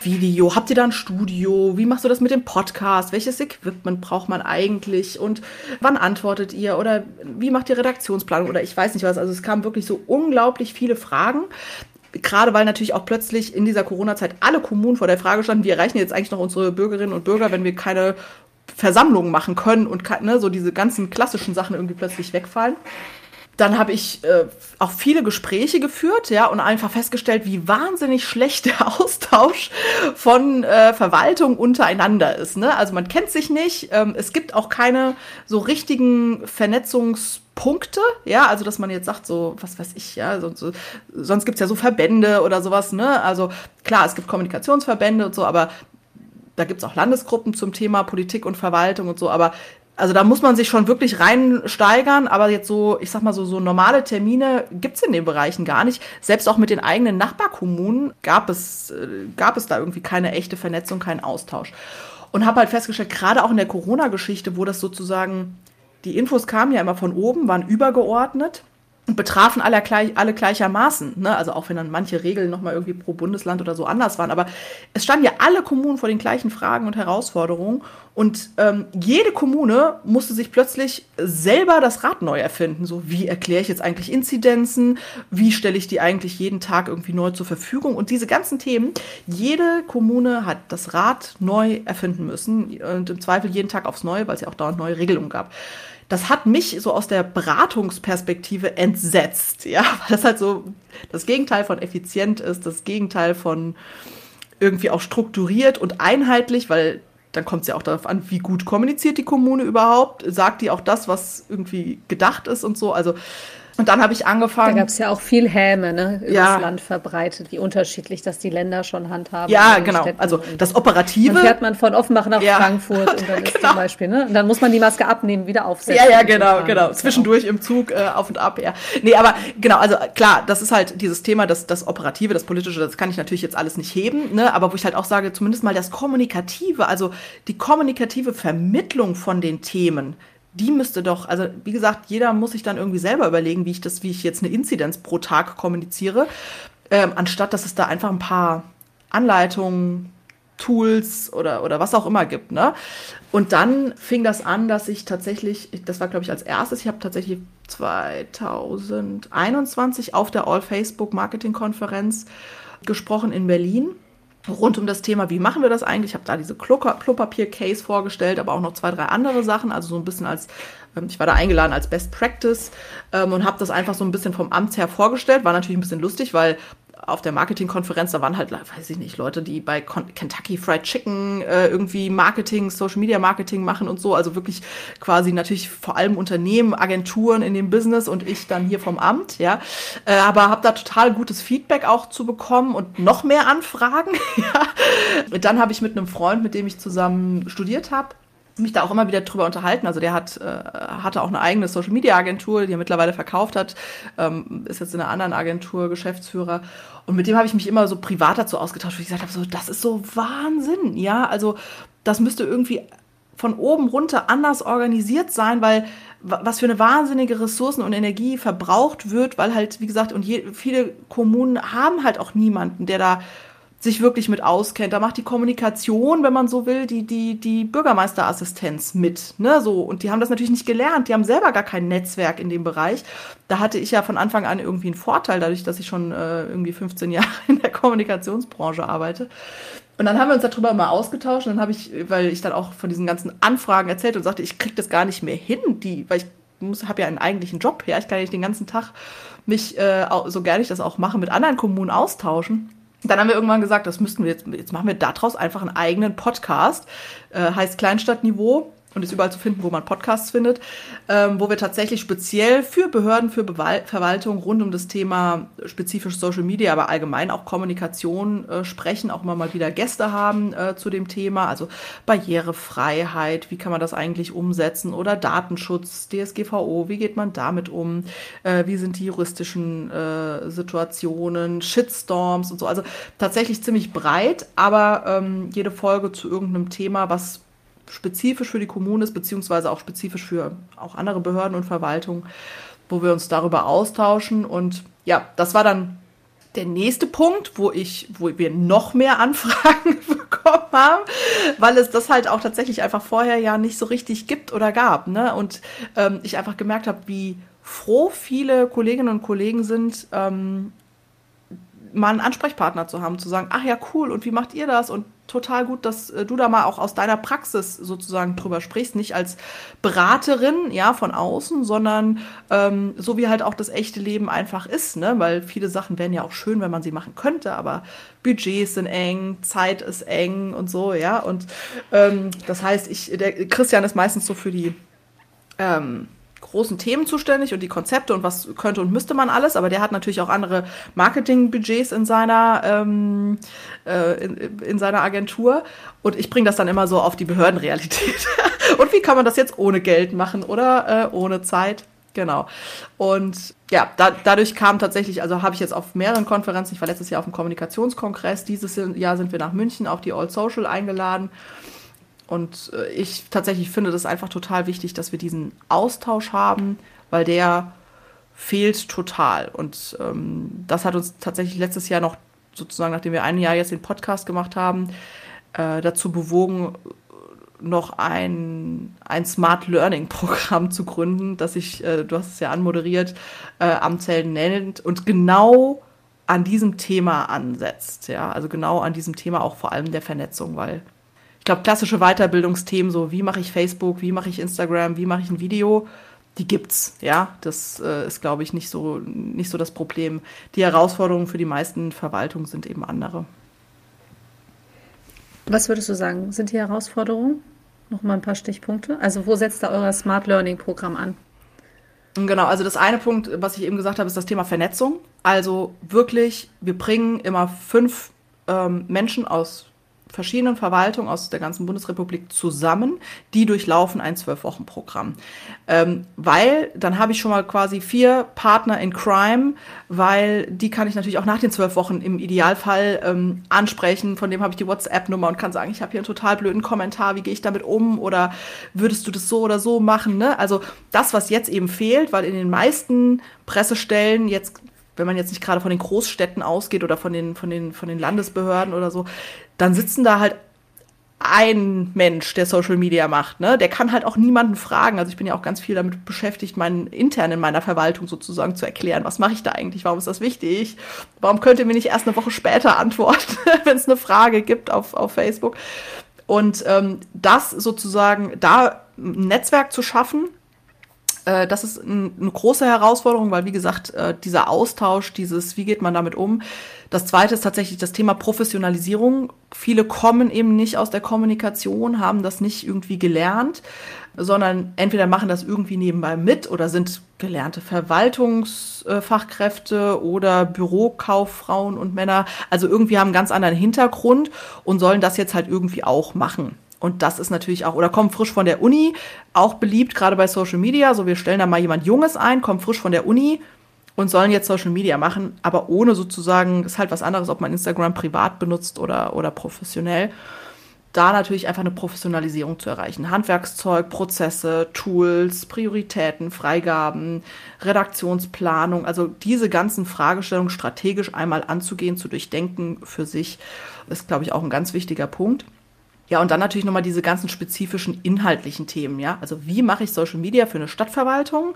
Video? Habt ihr da ein Studio? Wie machst du das mit dem Podcast? Welches Equipment braucht man eigentlich? Und wann antwortet ihr? Oder wie macht ihr Redaktionsplanung? Oder ich weiß nicht was. Also es kamen wirklich so unglaublich viele Fragen gerade weil natürlich auch plötzlich in dieser Corona-Zeit alle Kommunen vor der Frage standen, wie erreichen jetzt eigentlich noch unsere Bürgerinnen und Bürger, wenn wir keine Versammlungen machen können und ne, so diese ganzen klassischen Sachen irgendwie plötzlich wegfallen. Dann habe ich äh, auch viele Gespräche geführt, ja, und einfach festgestellt, wie wahnsinnig schlecht der Austausch von äh, Verwaltung untereinander ist. Ne? Also man kennt sich nicht, ähm, es gibt auch keine so richtigen Vernetzungs- Punkte, ja, also dass man jetzt sagt, so, was weiß ich, ja, so, so, sonst gibt's ja so Verbände oder sowas, ne? Also klar, es gibt Kommunikationsverbände und so, aber da gibt's auch Landesgruppen zum Thema Politik und Verwaltung und so, aber also da muss man sich schon wirklich reinsteigern, aber jetzt so, ich sag mal so, so normale Termine gibt's in den Bereichen gar nicht. Selbst auch mit den eigenen Nachbarkommunen gab es, äh, gab es da irgendwie keine echte Vernetzung, keinen Austausch. Und habe halt festgestellt, gerade auch in der Corona-Geschichte, wo das sozusagen die Infos kamen ja immer von oben, waren übergeordnet und betrafen alle, gleich, alle gleichermaßen. Ne? Also auch wenn dann manche Regeln nochmal irgendwie pro Bundesland oder so anders waren. Aber es standen ja alle Kommunen vor den gleichen Fragen und Herausforderungen. Und ähm, jede Kommune musste sich plötzlich selber das Rad neu erfinden. So, wie erkläre ich jetzt eigentlich Inzidenzen? Wie stelle ich die eigentlich jeden Tag irgendwie neu zur Verfügung? Und diese ganzen Themen, jede Kommune hat das Rad neu erfinden müssen. Und im Zweifel jeden Tag aufs Neue, weil es ja auch dauernd neue Regelungen gab das hat mich so aus der Beratungsperspektive entsetzt, ja, weil das halt so das Gegenteil von effizient ist, das Gegenteil von irgendwie auch strukturiert und einheitlich, weil dann kommt es ja auch darauf an, wie gut kommuniziert die Kommune überhaupt, sagt die auch das, was irgendwie gedacht ist und so. Also und dann habe ich angefangen. Da gab es ja auch viel Häme, ne, über ja. das Land verbreitet, wie unterschiedlich das die Länder schon handhaben. Ja, genau. Städten. Also das Operative. Dann fährt man von Offenbach nach ja. Frankfurt und dann ist genau. zum Beispiel, ne? Und dann muss man die Maske abnehmen, wieder aufsetzen. Ja, ja, genau, genau. Zwischendurch im Zug äh, auf und ab, ja. Nee, aber genau, also klar, das ist halt dieses Thema, das, das Operative, das Politische, das kann ich natürlich jetzt alles nicht heben, ne? Aber wo ich halt auch sage, zumindest mal das Kommunikative, also die kommunikative Vermittlung von den Themen die müsste doch, also wie gesagt, jeder muss sich dann irgendwie selber überlegen, wie ich das, wie ich jetzt eine Inzidenz pro Tag kommuniziere, ähm, anstatt dass es da einfach ein paar Anleitungen, Tools oder, oder was auch immer gibt. Ne? Und dann fing das an, dass ich tatsächlich, das war glaube ich als erstes, ich habe tatsächlich 2021 auf der All Facebook Marketing Konferenz gesprochen in Berlin rund um das Thema, wie machen wir das eigentlich? Ich habe da diese Klopapier-Case vorgestellt, aber auch noch zwei, drei andere Sachen, also so ein bisschen als, ähm, ich war da eingeladen als Best Practice ähm, und habe das einfach so ein bisschen vom Amt her vorgestellt. War natürlich ein bisschen lustig, weil auf der Marketingkonferenz, da waren halt, weiß ich nicht, Leute, die bei Kentucky Fried Chicken äh, irgendwie Marketing, Social Media Marketing machen und so. Also wirklich quasi natürlich vor allem Unternehmen, Agenturen in dem Business und ich dann hier vom Amt, ja. Äh, aber habe da total gutes Feedback auch zu bekommen und noch mehr Anfragen. ja. Dann habe ich mit einem Freund, mit dem ich zusammen studiert habe, mich da auch immer wieder drüber unterhalten. Also der hat, äh, hatte auch eine eigene Social Media Agentur, die er mittlerweile verkauft hat, ähm, ist jetzt in einer anderen Agentur Geschäftsführer. Und mit dem habe ich mich immer so privat dazu ausgetauscht, wo ich gesagt habe, so, das ist so Wahnsinn, ja. Also das müsste irgendwie von oben runter anders organisiert sein, weil was für eine wahnsinnige Ressourcen und Energie verbraucht wird, weil halt, wie gesagt, und je, viele Kommunen haben halt auch niemanden, der da sich wirklich mit auskennt. Da macht die Kommunikation, wenn man so will, die, die, die Bürgermeisterassistenz mit. Ne? So, und die haben das natürlich nicht gelernt. Die haben selber gar kein Netzwerk in dem Bereich. Da hatte ich ja von Anfang an irgendwie einen Vorteil, dadurch, dass ich schon äh, irgendwie 15 Jahre in der Kommunikationsbranche arbeite. Und dann haben wir uns darüber mal ausgetauscht. Und dann habe ich, weil ich dann auch von diesen ganzen Anfragen erzählt und sagte, ich kriege das gar nicht mehr hin, die, weil ich habe ja einen eigentlichen Job, ja, ich kann ja nicht den ganzen Tag mich, äh, so gerne ich das auch mache, mit anderen Kommunen austauschen. Dann haben wir irgendwann gesagt, das müssten wir jetzt, jetzt machen wir daraus einfach einen eigenen Podcast, äh, heißt Kleinstadtniveau und ist überall zu finden, wo man Podcasts findet, ähm, wo wir tatsächlich speziell für Behörden, für Bewal Verwaltung rund um das Thema spezifisch Social Media, aber allgemein auch Kommunikation äh, sprechen, auch immer mal wieder Gäste haben äh, zu dem Thema, also Barrierefreiheit, wie kann man das eigentlich umsetzen? Oder Datenschutz, DSGVO, wie geht man damit um, äh, wie sind die juristischen äh, Situationen, Shitstorms und so, also tatsächlich ziemlich breit, aber ähm, jede Folge zu irgendeinem Thema, was spezifisch für die Kommune ist, beziehungsweise auch spezifisch für auch andere Behörden und Verwaltungen, wo wir uns darüber austauschen. Und ja, das war dann der nächste Punkt, wo ich, wo wir noch mehr Anfragen bekommen haben, weil es das halt auch tatsächlich einfach vorher ja nicht so richtig gibt oder gab. Ne? Und ähm, ich einfach gemerkt habe, wie froh viele Kolleginnen und Kollegen sind, ähm, mal einen Ansprechpartner zu haben, zu sagen, ach ja, cool, und wie macht ihr das? Und total gut, dass äh, du da mal auch aus deiner Praxis sozusagen drüber sprichst, nicht als Beraterin, ja, von außen, sondern ähm, so wie halt auch das echte Leben einfach ist, ne? Weil viele Sachen wären ja auch schön, wenn man sie machen könnte, aber Budgets sind eng, Zeit ist eng und so, ja. Und ähm, das heißt, ich, der Christian ist meistens so für die ähm, großen Themen zuständig und die Konzepte und was könnte und müsste man alles, aber der hat natürlich auch andere Marketingbudgets in seiner ähm, äh, in, in, seiner Agentur und ich bringe das dann immer so auf die Behördenrealität. und wie kann man das jetzt ohne Geld machen oder äh, ohne Zeit? Genau. Und ja, da, dadurch kam tatsächlich, also habe ich jetzt auf mehreren Konferenzen, ich war letztes Jahr auf dem Kommunikationskongress, dieses Jahr sind wir nach München auf die All Social eingeladen. Und äh, ich tatsächlich finde das einfach total wichtig, dass wir diesen Austausch haben, weil der fehlt total. Und ähm, das hat uns tatsächlich letztes Jahr noch, sozusagen, nachdem wir ein Jahr jetzt den Podcast gemacht haben, äh, dazu bewogen, noch ein, ein Smart Learning Programm zu gründen, das sich, äh, du hast es ja anmoderiert, äh, Amtshelden nennt und genau an diesem Thema ansetzt. Ja, also genau an diesem Thema auch vor allem der Vernetzung, weil glaube, klassische Weiterbildungsthemen, so wie mache ich Facebook, wie mache ich Instagram, wie mache ich ein Video, die gibt's, ja. Das äh, ist, glaube ich, nicht so, nicht so das Problem. Die Herausforderungen für die meisten Verwaltungen sind eben andere. Was würdest du sagen, sind die Herausforderungen? Noch mal ein paar Stichpunkte. Also, wo setzt da euer Smart Learning Programm an? Genau, also das eine Punkt, was ich eben gesagt habe, ist das Thema Vernetzung. Also wirklich, wir bringen immer fünf ähm, Menschen aus verschiedenen Verwaltungen aus der ganzen Bundesrepublik zusammen, die durchlaufen ein Zwölf-Wochen-Programm. Ähm, weil dann habe ich schon mal quasi vier Partner in Crime, weil die kann ich natürlich auch nach den zwölf Wochen im Idealfall ähm, ansprechen. Von dem habe ich die WhatsApp-Nummer und kann sagen, ich habe hier einen total blöden Kommentar, wie gehe ich damit um oder würdest du das so oder so machen? Ne? Also das, was jetzt eben fehlt, weil in den meisten Pressestellen jetzt wenn man jetzt nicht gerade von den Großstädten ausgeht oder von den, von den, von den Landesbehörden oder so, dann sitzen da halt ein Mensch, der Social Media macht, ne? Der kann halt auch niemanden fragen. Also ich bin ja auch ganz viel damit beschäftigt, meinen intern in meiner Verwaltung sozusagen zu erklären, was mache ich da eigentlich, warum ist das wichtig? Warum könnt ihr mir nicht erst eine Woche später antworten, wenn es eine Frage gibt auf, auf Facebook? Und ähm, das sozusagen da ein Netzwerk zu schaffen, Äh, das ist ein, eine große Herausforderung, weil wie gesagt, äh, dieser Austausch, dieses, wie geht man damit um? Das zweite ist tatsächlich das Thema Professionalisierung. Viele kommen eben nicht aus der Kommunikation, haben das nicht irgendwie gelernt, sondern entweder machen das irgendwie nebenbei mit oder sind gelernte Verwaltungsfachkräfte oder Bürokauffrauen und Männer. Also irgendwie haben einen ganz anderen Hintergrund und sollen das jetzt halt irgendwie auch machen. Und das ist natürlich auch, oder kommen frisch von der Uni, auch beliebt, gerade bei Social Media. So, wir stellen da mal jemand Junges ein, kommt frisch von der Uni und sollen jetzt Social Media machen, aber ohne sozusagen, ist halt was anderes, ob man Instagram privat benutzt oder, oder professionell. Da natürlich einfach eine Professionalisierung zu erreichen. Handwerkszeug, Prozesse, Tools, Prioritäten, Freigaben, Redaktionsplanung, also diese ganzen Fragestellungen strategisch einmal anzugehen, zu durchdenken für sich, ist, glaube ich, auch ein ganz wichtiger Punkt. Ja, und dann natürlich nochmal diese ganzen spezifischen inhaltlichen Themen, ja. Also wie mache ich Social Media für eine Stadtverwaltung,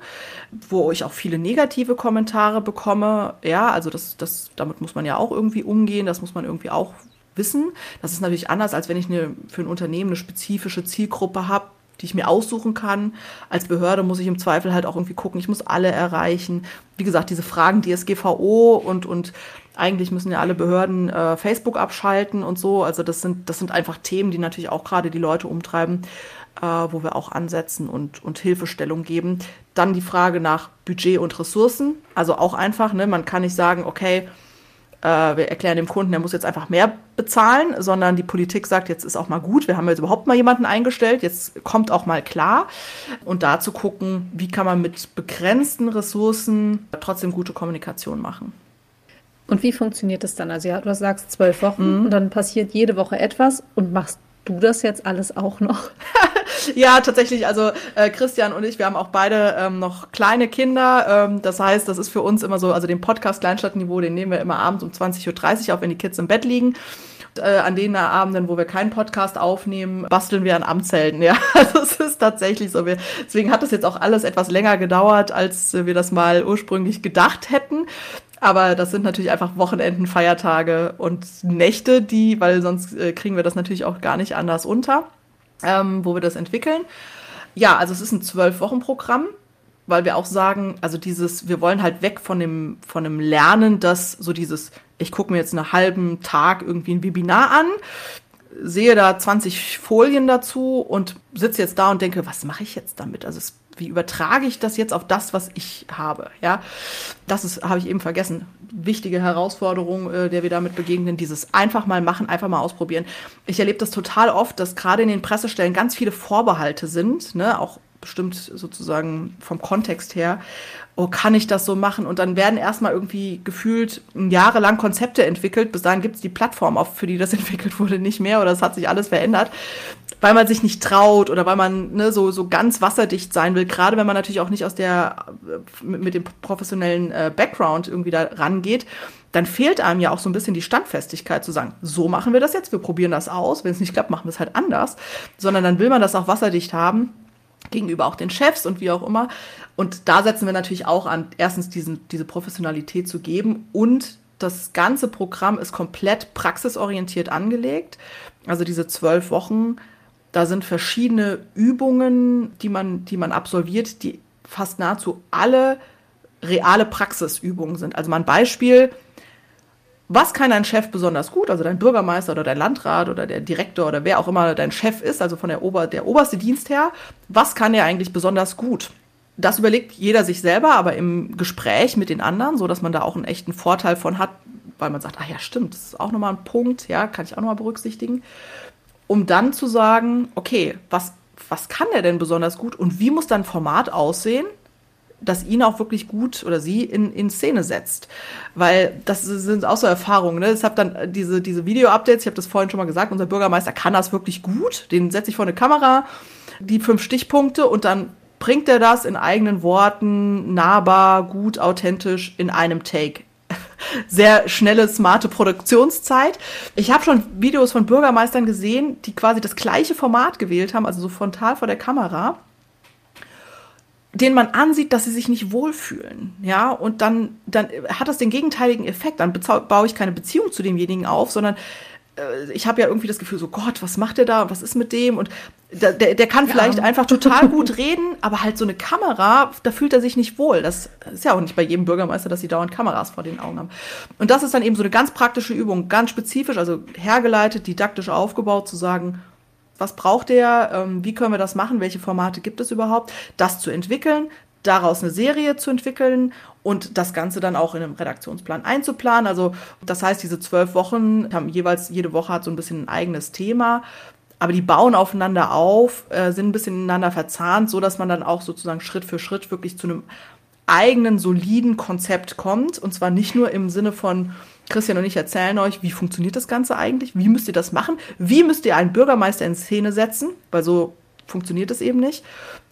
wo ich auch viele negative Kommentare bekomme. Ja, also das, das, damit muss man ja auch irgendwie umgehen, das muss man irgendwie auch wissen. Das ist natürlich anders, als wenn ich eine, für ein Unternehmen eine spezifische Zielgruppe habe, die ich mir aussuchen kann. Als Behörde muss ich im Zweifel halt auch irgendwie gucken, ich muss alle erreichen. Wie gesagt, diese Fragen DSGVO und, und eigentlich müssen ja alle Behörden äh, Facebook abschalten und so. Also das sind, das sind einfach Themen, die natürlich auch gerade die Leute umtreiben, äh, wo wir auch ansetzen und, und Hilfestellung geben. Dann die Frage nach Budget und Ressourcen. Also auch einfach, ne, man kann nicht sagen, okay, äh, wir erklären dem Kunden, er muss jetzt einfach mehr bezahlen, sondern die Politik sagt, jetzt ist auch mal gut, wir haben jetzt überhaupt mal jemanden eingestellt, jetzt kommt auch mal klar. Und da zu gucken, wie kann man mit begrenzten Ressourcen trotzdem gute Kommunikation machen. Und wie funktioniert das dann? Also ja, du sagst zwölf Wochen mhm. und dann passiert jede Woche etwas und machst du das jetzt alles auch noch? ja, tatsächlich. Also äh, Christian und ich, wir haben auch beide ähm, noch kleine Kinder. Ähm, das heißt, das ist für uns immer so, also den Podcast Kleinstadtniveau, den nehmen wir immer abends um 20.30 Uhr auf, wenn die Kids im Bett liegen. Äh, an den Abenden, wo wir keinen Podcast aufnehmen, basteln wir an Amtshelden. Ja, also es ist tatsächlich so. Wir, deswegen hat es jetzt auch alles etwas länger gedauert, als wir das mal ursprünglich gedacht hätten. Aber das sind natürlich einfach Wochenenden, Feiertage und Nächte, die, weil sonst äh, kriegen wir das natürlich auch gar nicht anders unter, ähm, wo wir das entwickeln. Ja, also es ist ein Zwölf-Wochen-Programm, weil wir auch sagen, also dieses, wir wollen halt weg von dem, von dem Lernen, dass so dieses, ich gucke mir jetzt einen halben Tag irgendwie ein Webinar an, sehe da 20 Folien dazu und sitze jetzt da und denke, was mache ich jetzt damit? Also es wie übertrage ich das jetzt auf das, was ich habe? Ja, das ist, habe ich eben vergessen. Wichtige Herausforderung, äh, der wir damit begegnen, dieses einfach mal machen, einfach mal ausprobieren. Ich erlebe das total oft, dass gerade in den Pressestellen ganz viele Vorbehalte sind, ne, auch bestimmt sozusagen vom Kontext her, oh, kann ich das so machen? Und dann werden erstmal irgendwie gefühlt jahrelang Konzepte entwickelt. Bis dahin gibt es die Plattform, auf, für die das entwickelt wurde, nicht mehr oder es hat sich alles verändert weil man sich nicht traut oder weil man ne, so, so ganz wasserdicht sein will, gerade wenn man natürlich auch nicht aus der, mit, mit dem professionellen äh, Background irgendwie da rangeht, dann fehlt einem ja auch so ein bisschen die Standfestigkeit zu sagen, so machen wir das jetzt, wir probieren das aus, wenn es nicht klappt, machen wir es halt anders, sondern dann will man das auch wasserdicht haben gegenüber auch den Chefs und wie auch immer. Und da setzen wir natürlich auch an, erstens diesen, diese Professionalität zu geben und das ganze Programm ist komplett praxisorientiert angelegt. Also diese zwölf Wochen da sind verschiedene Übungen, die man, die man absolviert, die fast nahezu alle reale Praxisübungen sind. Also mal ein Beispiel. Was kann dein Chef besonders gut, also dein Bürgermeister oder dein Landrat oder der Direktor oder wer auch immer dein Chef ist, also von der, Ober, der oberste Dienst her, was kann er eigentlich besonders gut? Das überlegt jeder sich selber, aber im Gespräch mit den anderen, so dass man da auch einen echten Vorteil von hat, weil man sagt, ach ja, stimmt, das ist auch nochmal ein Punkt, ja, kann ich auch nochmal berücksichtigen um dann zu sagen, okay, was, was kann der denn besonders gut und wie muss dann Format aussehen, das ihn auch wirklich gut oder sie in, in Szene setzt. Weil das sind auch so Erfahrungen. Ne? Ich habe dann diese, diese Video-Updates, ich habe das vorhin schon mal gesagt, unser Bürgermeister kann das wirklich gut. Den setze ich vor eine Kamera, die fünf Stichpunkte und dann bringt er das in eigenen Worten, nahbar, gut, authentisch in einem Take sehr schnelle, smarte Produktionszeit. Ich habe schon Videos von Bürgermeistern gesehen, die quasi das gleiche Format gewählt haben, also so frontal vor der Kamera denen man ansieht, dass sie sich nicht wohlfühlen, ja, und dann, dann hat das den gegenteiligen Effekt. Dann baue ich keine Beziehung zu demjenigen auf, sondern ich habe ja irgendwie das Gefühl, so Gott, was macht der da? Was ist mit dem? Und der, der, der kann vielleicht ja. einfach total gut reden, aber halt so eine Kamera, da fühlt er sich nicht wohl. Das ist ja auch nicht bei jedem Bürgermeister, dass sie dauernd Kameras vor den Augen haben. Und das ist dann eben so eine ganz praktische Übung, ganz spezifisch, also hergeleitet, didaktisch aufgebaut, zu sagen, was braucht der, ähm, wie können wir das machen, welche Formate gibt es überhaupt, das zu entwickeln, daraus eine Serie zu entwickeln und das Ganze dann auch in einem Redaktionsplan einzuplanen. Also das heißt, diese zwölf Wochen haben jeweils, jede Woche hat so ein bisschen ein eigenes Thema, aber die bauen aufeinander auf, äh, sind ein bisschen ineinander verzahnt, so dass man dann auch sozusagen Schritt für Schritt wirklich zu einem eigenen, soliden Konzept kommt. Und zwar nicht nur im Sinne von, Christian und ich erzählen euch, wie funktioniert das Ganze eigentlich? Wie müsst ihr das machen? Wie müsst ihr einen Bürgermeister in Szene setzen? Weil so funktioniert es eben nicht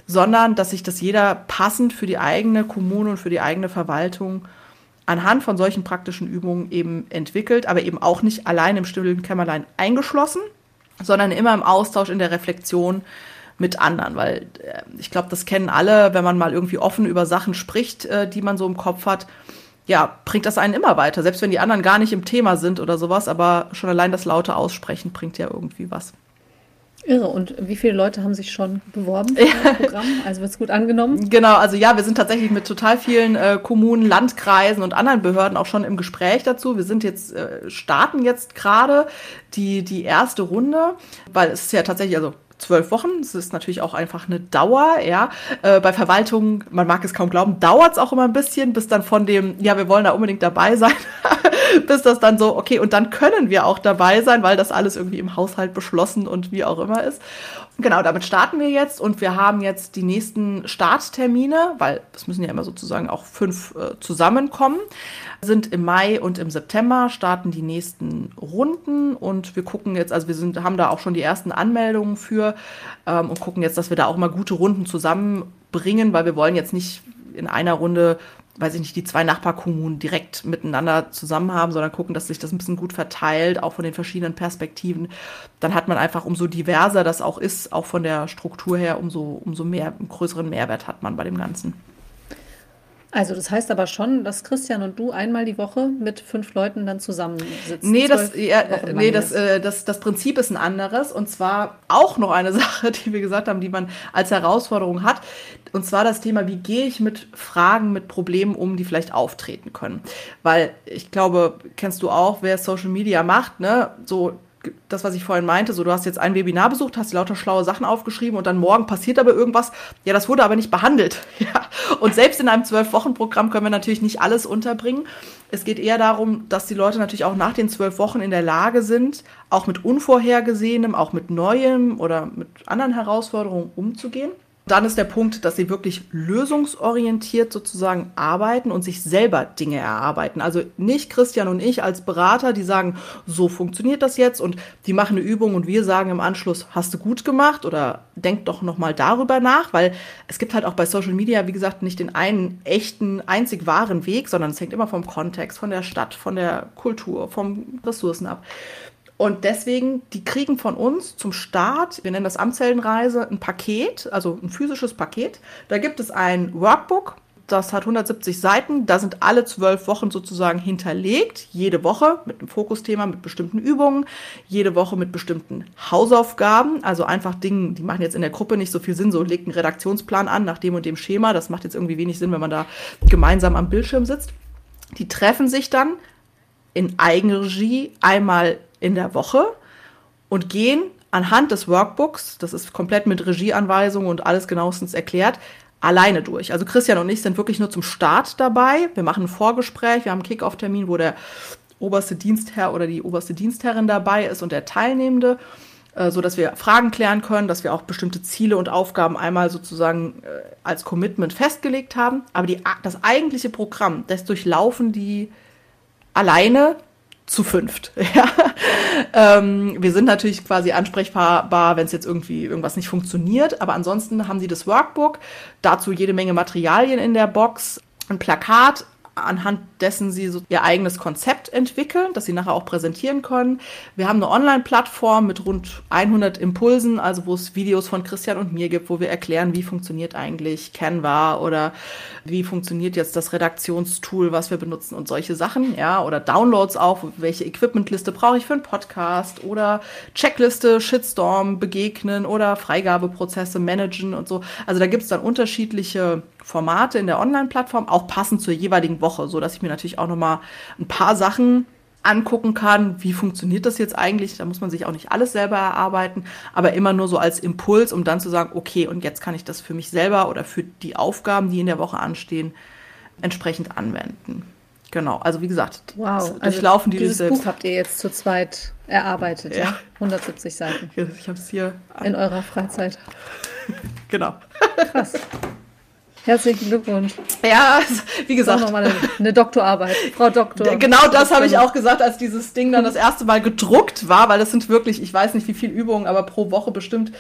sondern dass sich das jeder passend für die eigene Kommune und für die eigene Verwaltung anhand von solchen praktischen Übungen eben entwickelt, aber eben auch nicht allein im stillen Kämmerlein eingeschlossen, sondern immer im Austausch, in der Reflexion mit anderen, weil äh, ich glaube, das kennen alle, wenn man mal irgendwie offen über Sachen spricht, äh, die man so im Kopf hat, ja, bringt das einen immer weiter, selbst wenn die anderen gar nicht im Thema sind oder sowas, aber schon allein das laute Aussprechen bringt ja irgendwie was. Irre. Und wie viele Leute haben sich schon beworben für das Programm? Also wird es gut angenommen? Genau, also ja, wir sind tatsächlich mit total vielen äh, Kommunen, Landkreisen und anderen Behörden auch schon im Gespräch dazu. Wir sind jetzt, äh, starten jetzt gerade die, die erste Runde, weil es ist ja tatsächlich, also zwölf Wochen. Das ist natürlich auch einfach eine Dauer, ja. Äh, bei Verwaltungen, man mag es kaum glauben, dauert es auch immer ein bisschen, bis dann von dem, ja, wir wollen da unbedingt dabei sein, bis das dann so, okay, und dann können wir auch dabei sein, weil das alles irgendwie im Haushalt beschlossen und wie auch immer ist. Genau, damit starten wir jetzt und wir haben jetzt die nächsten Starttermine, weil es müssen ja immer sozusagen auch fünf äh, zusammenkommen, sind im Mai und im September starten die nächsten Runden und wir gucken jetzt, also wir sind, haben da auch schon die ersten Anmeldungen für ähm, und gucken jetzt, dass wir da auch mal gute Runden zusammenbringen, weil wir wollen jetzt nicht in einer Runde weiß ich nicht, die zwei Nachbarkommunen direkt miteinander zusammen haben, sondern gucken, dass sich das ein bisschen gut verteilt, auch von den verschiedenen Perspektiven. Dann hat man einfach, umso diverser das auch ist, auch von der Struktur her, umso, umso mehr, einen größeren Mehrwert hat man bei dem Ganzen. Also das heißt aber schon, dass Christian und du einmal die Woche mit fünf Leuten dann zusammensitzen. Nee, das, ja, nee das, äh, das, das Prinzip ist ein anderes. Und zwar auch noch eine Sache, die wir gesagt haben, die man als Herausforderung hat. Und zwar das Thema, wie gehe ich mit Fragen, mit Problemen um, die vielleicht auftreten können. Weil ich glaube, kennst du auch, wer Social Media macht, ne? So das, was ich vorhin meinte, so du hast jetzt ein Webinar besucht, hast lauter schlaue Sachen aufgeschrieben und dann morgen passiert aber irgendwas. Ja, das wurde aber nicht behandelt. Ja. Und selbst in einem Zwölf-Wochen-Programm können wir natürlich nicht alles unterbringen. Es geht eher darum, dass die Leute natürlich auch nach den zwölf Wochen in der Lage sind, auch mit Unvorhergesehenem, auch mit Neuem oder mit anderen Herausforderungen umzugehen. Dann ist der Punkt, dass sie wirklich lösungsorientiert sozusagen arbeiten und sich selber Dinge erarbeiten. Also nicht Christian und ich als Berater, die sagen, so funktioniert das jetzt und die machen eine Übung und wir sagen im Anschluss, hast du gut gemacht oder denk doch nochmal darüber nach, weil es gibt halt auch bei Social Media, wie gesagt, nicht den einen echten, einzig wahren Weg, sondern es hängt immer vom Kontext, von der Stadt, von der Kultur, vom Ressourcen ab. Und deswegen, die kriegen von uns zum Start, wir nennen das Amtsheldenreise, ein Paket, also ein physisches Paket. Da gibt es ein Workbook, das hat 170 Seiten. Da sind alle zwölf Wochen sozusagen hinterlegt. Jede Woche mit einem Fokusthema, mit bestimmten Übungen. Jede Woche mit bestimmten Hausaufgaben. Also einfach Dingen, die machen jetzt in der Gruppe nicht so viel Sinn. So legt einen Redaktionsplan an nach dem und dem Schema. Das macht jetzt irgendwie wenig Sinn, wenn man da gemeinsam am Bildschirm sitzt. Die treffen sich dann in Eigenregie einmal in der Woche und gehen anhand des Workbooks, das ist komplett mit Regieanweisungen und alles genauestens erklärt, alleine durch. Also Christian und ich sind wirklich nur zum Start dabei. Wir machen ein Vorgespräch, wir haben einen Kick-Off-Termin, wo der oberste Dienstherr oder die oberste Dienstherrin dabei ist und der Teilnehmende, äh, so dass wir Fragen klären können, dass wir auch bestimmte Ziele und Aufgaben einmal sozusagen äh, als Commitment festgelegt haben. Aber die, das eigentliche Programm, das durchlaufen die alleine zu fünft. Ja. Ähm, wir sind natürlich quasi ansprechbar, wenn es jetzt irgendwie irgendwas nicht funktioniert, aber ansonsten haben sie das Workbook, dazu jede Menge Materialien in der Box, ein Plakat, anhand dessen sie so ihr eigenes Konzept entwickeln, das sie nachher auch präsentieren können. Wir haben eine Online-Plattform mit rund 100 Impulsen, also wo es Videos von Christian und mir gibt, wo wir erklären, wie funktioniert eigentlich Canva oder wie funktioniert jetzt das Redaktionstool, was wir benutzen und solche Sachen, ja, oder Downloads auch, welche Equipmentliste brauche ich für einen Podcast oder Checkliste, Shitstorm begegnen oder Freigabeprozesse managen und so. Also da gibt es dann unterschiedliche Formate in der Online-Plattform, auch passend zur jeweiligen Woche, so dass ich mir natürlich auch noch mal ein paar Sachen angucken kann, wie funktioniert das jetzt eigentlich. Da muss man sich auch nicht alles selber erarbeiten, aber immer nur so als Impuls, um dann zu sagen, okay, und jetzt kann ich das für mich selber oder für die Aufgaben, die in der Woche anstehen, entsprechend anwenden. Genau, also wie gesagt, wow. durchlaufen also die dieses selbst. Buch habt ihr jetzt zu zweit erarbeitet, ja? ja? 170 Seiten. Ich habe es hier in eurer Freizeit. genau. Krass. Herzlichen Glückwunsch. Ja, wie gesagt. Nochmal eine, eine Doktorarbeit, Frau Doktor. Genau das habe ich auch gesagt, als dieses Ding dann das erste Mal gedruckt war, weil das sind wirklich, ich weiß nicht wie viele Übungen, aber pro Woche bestimmt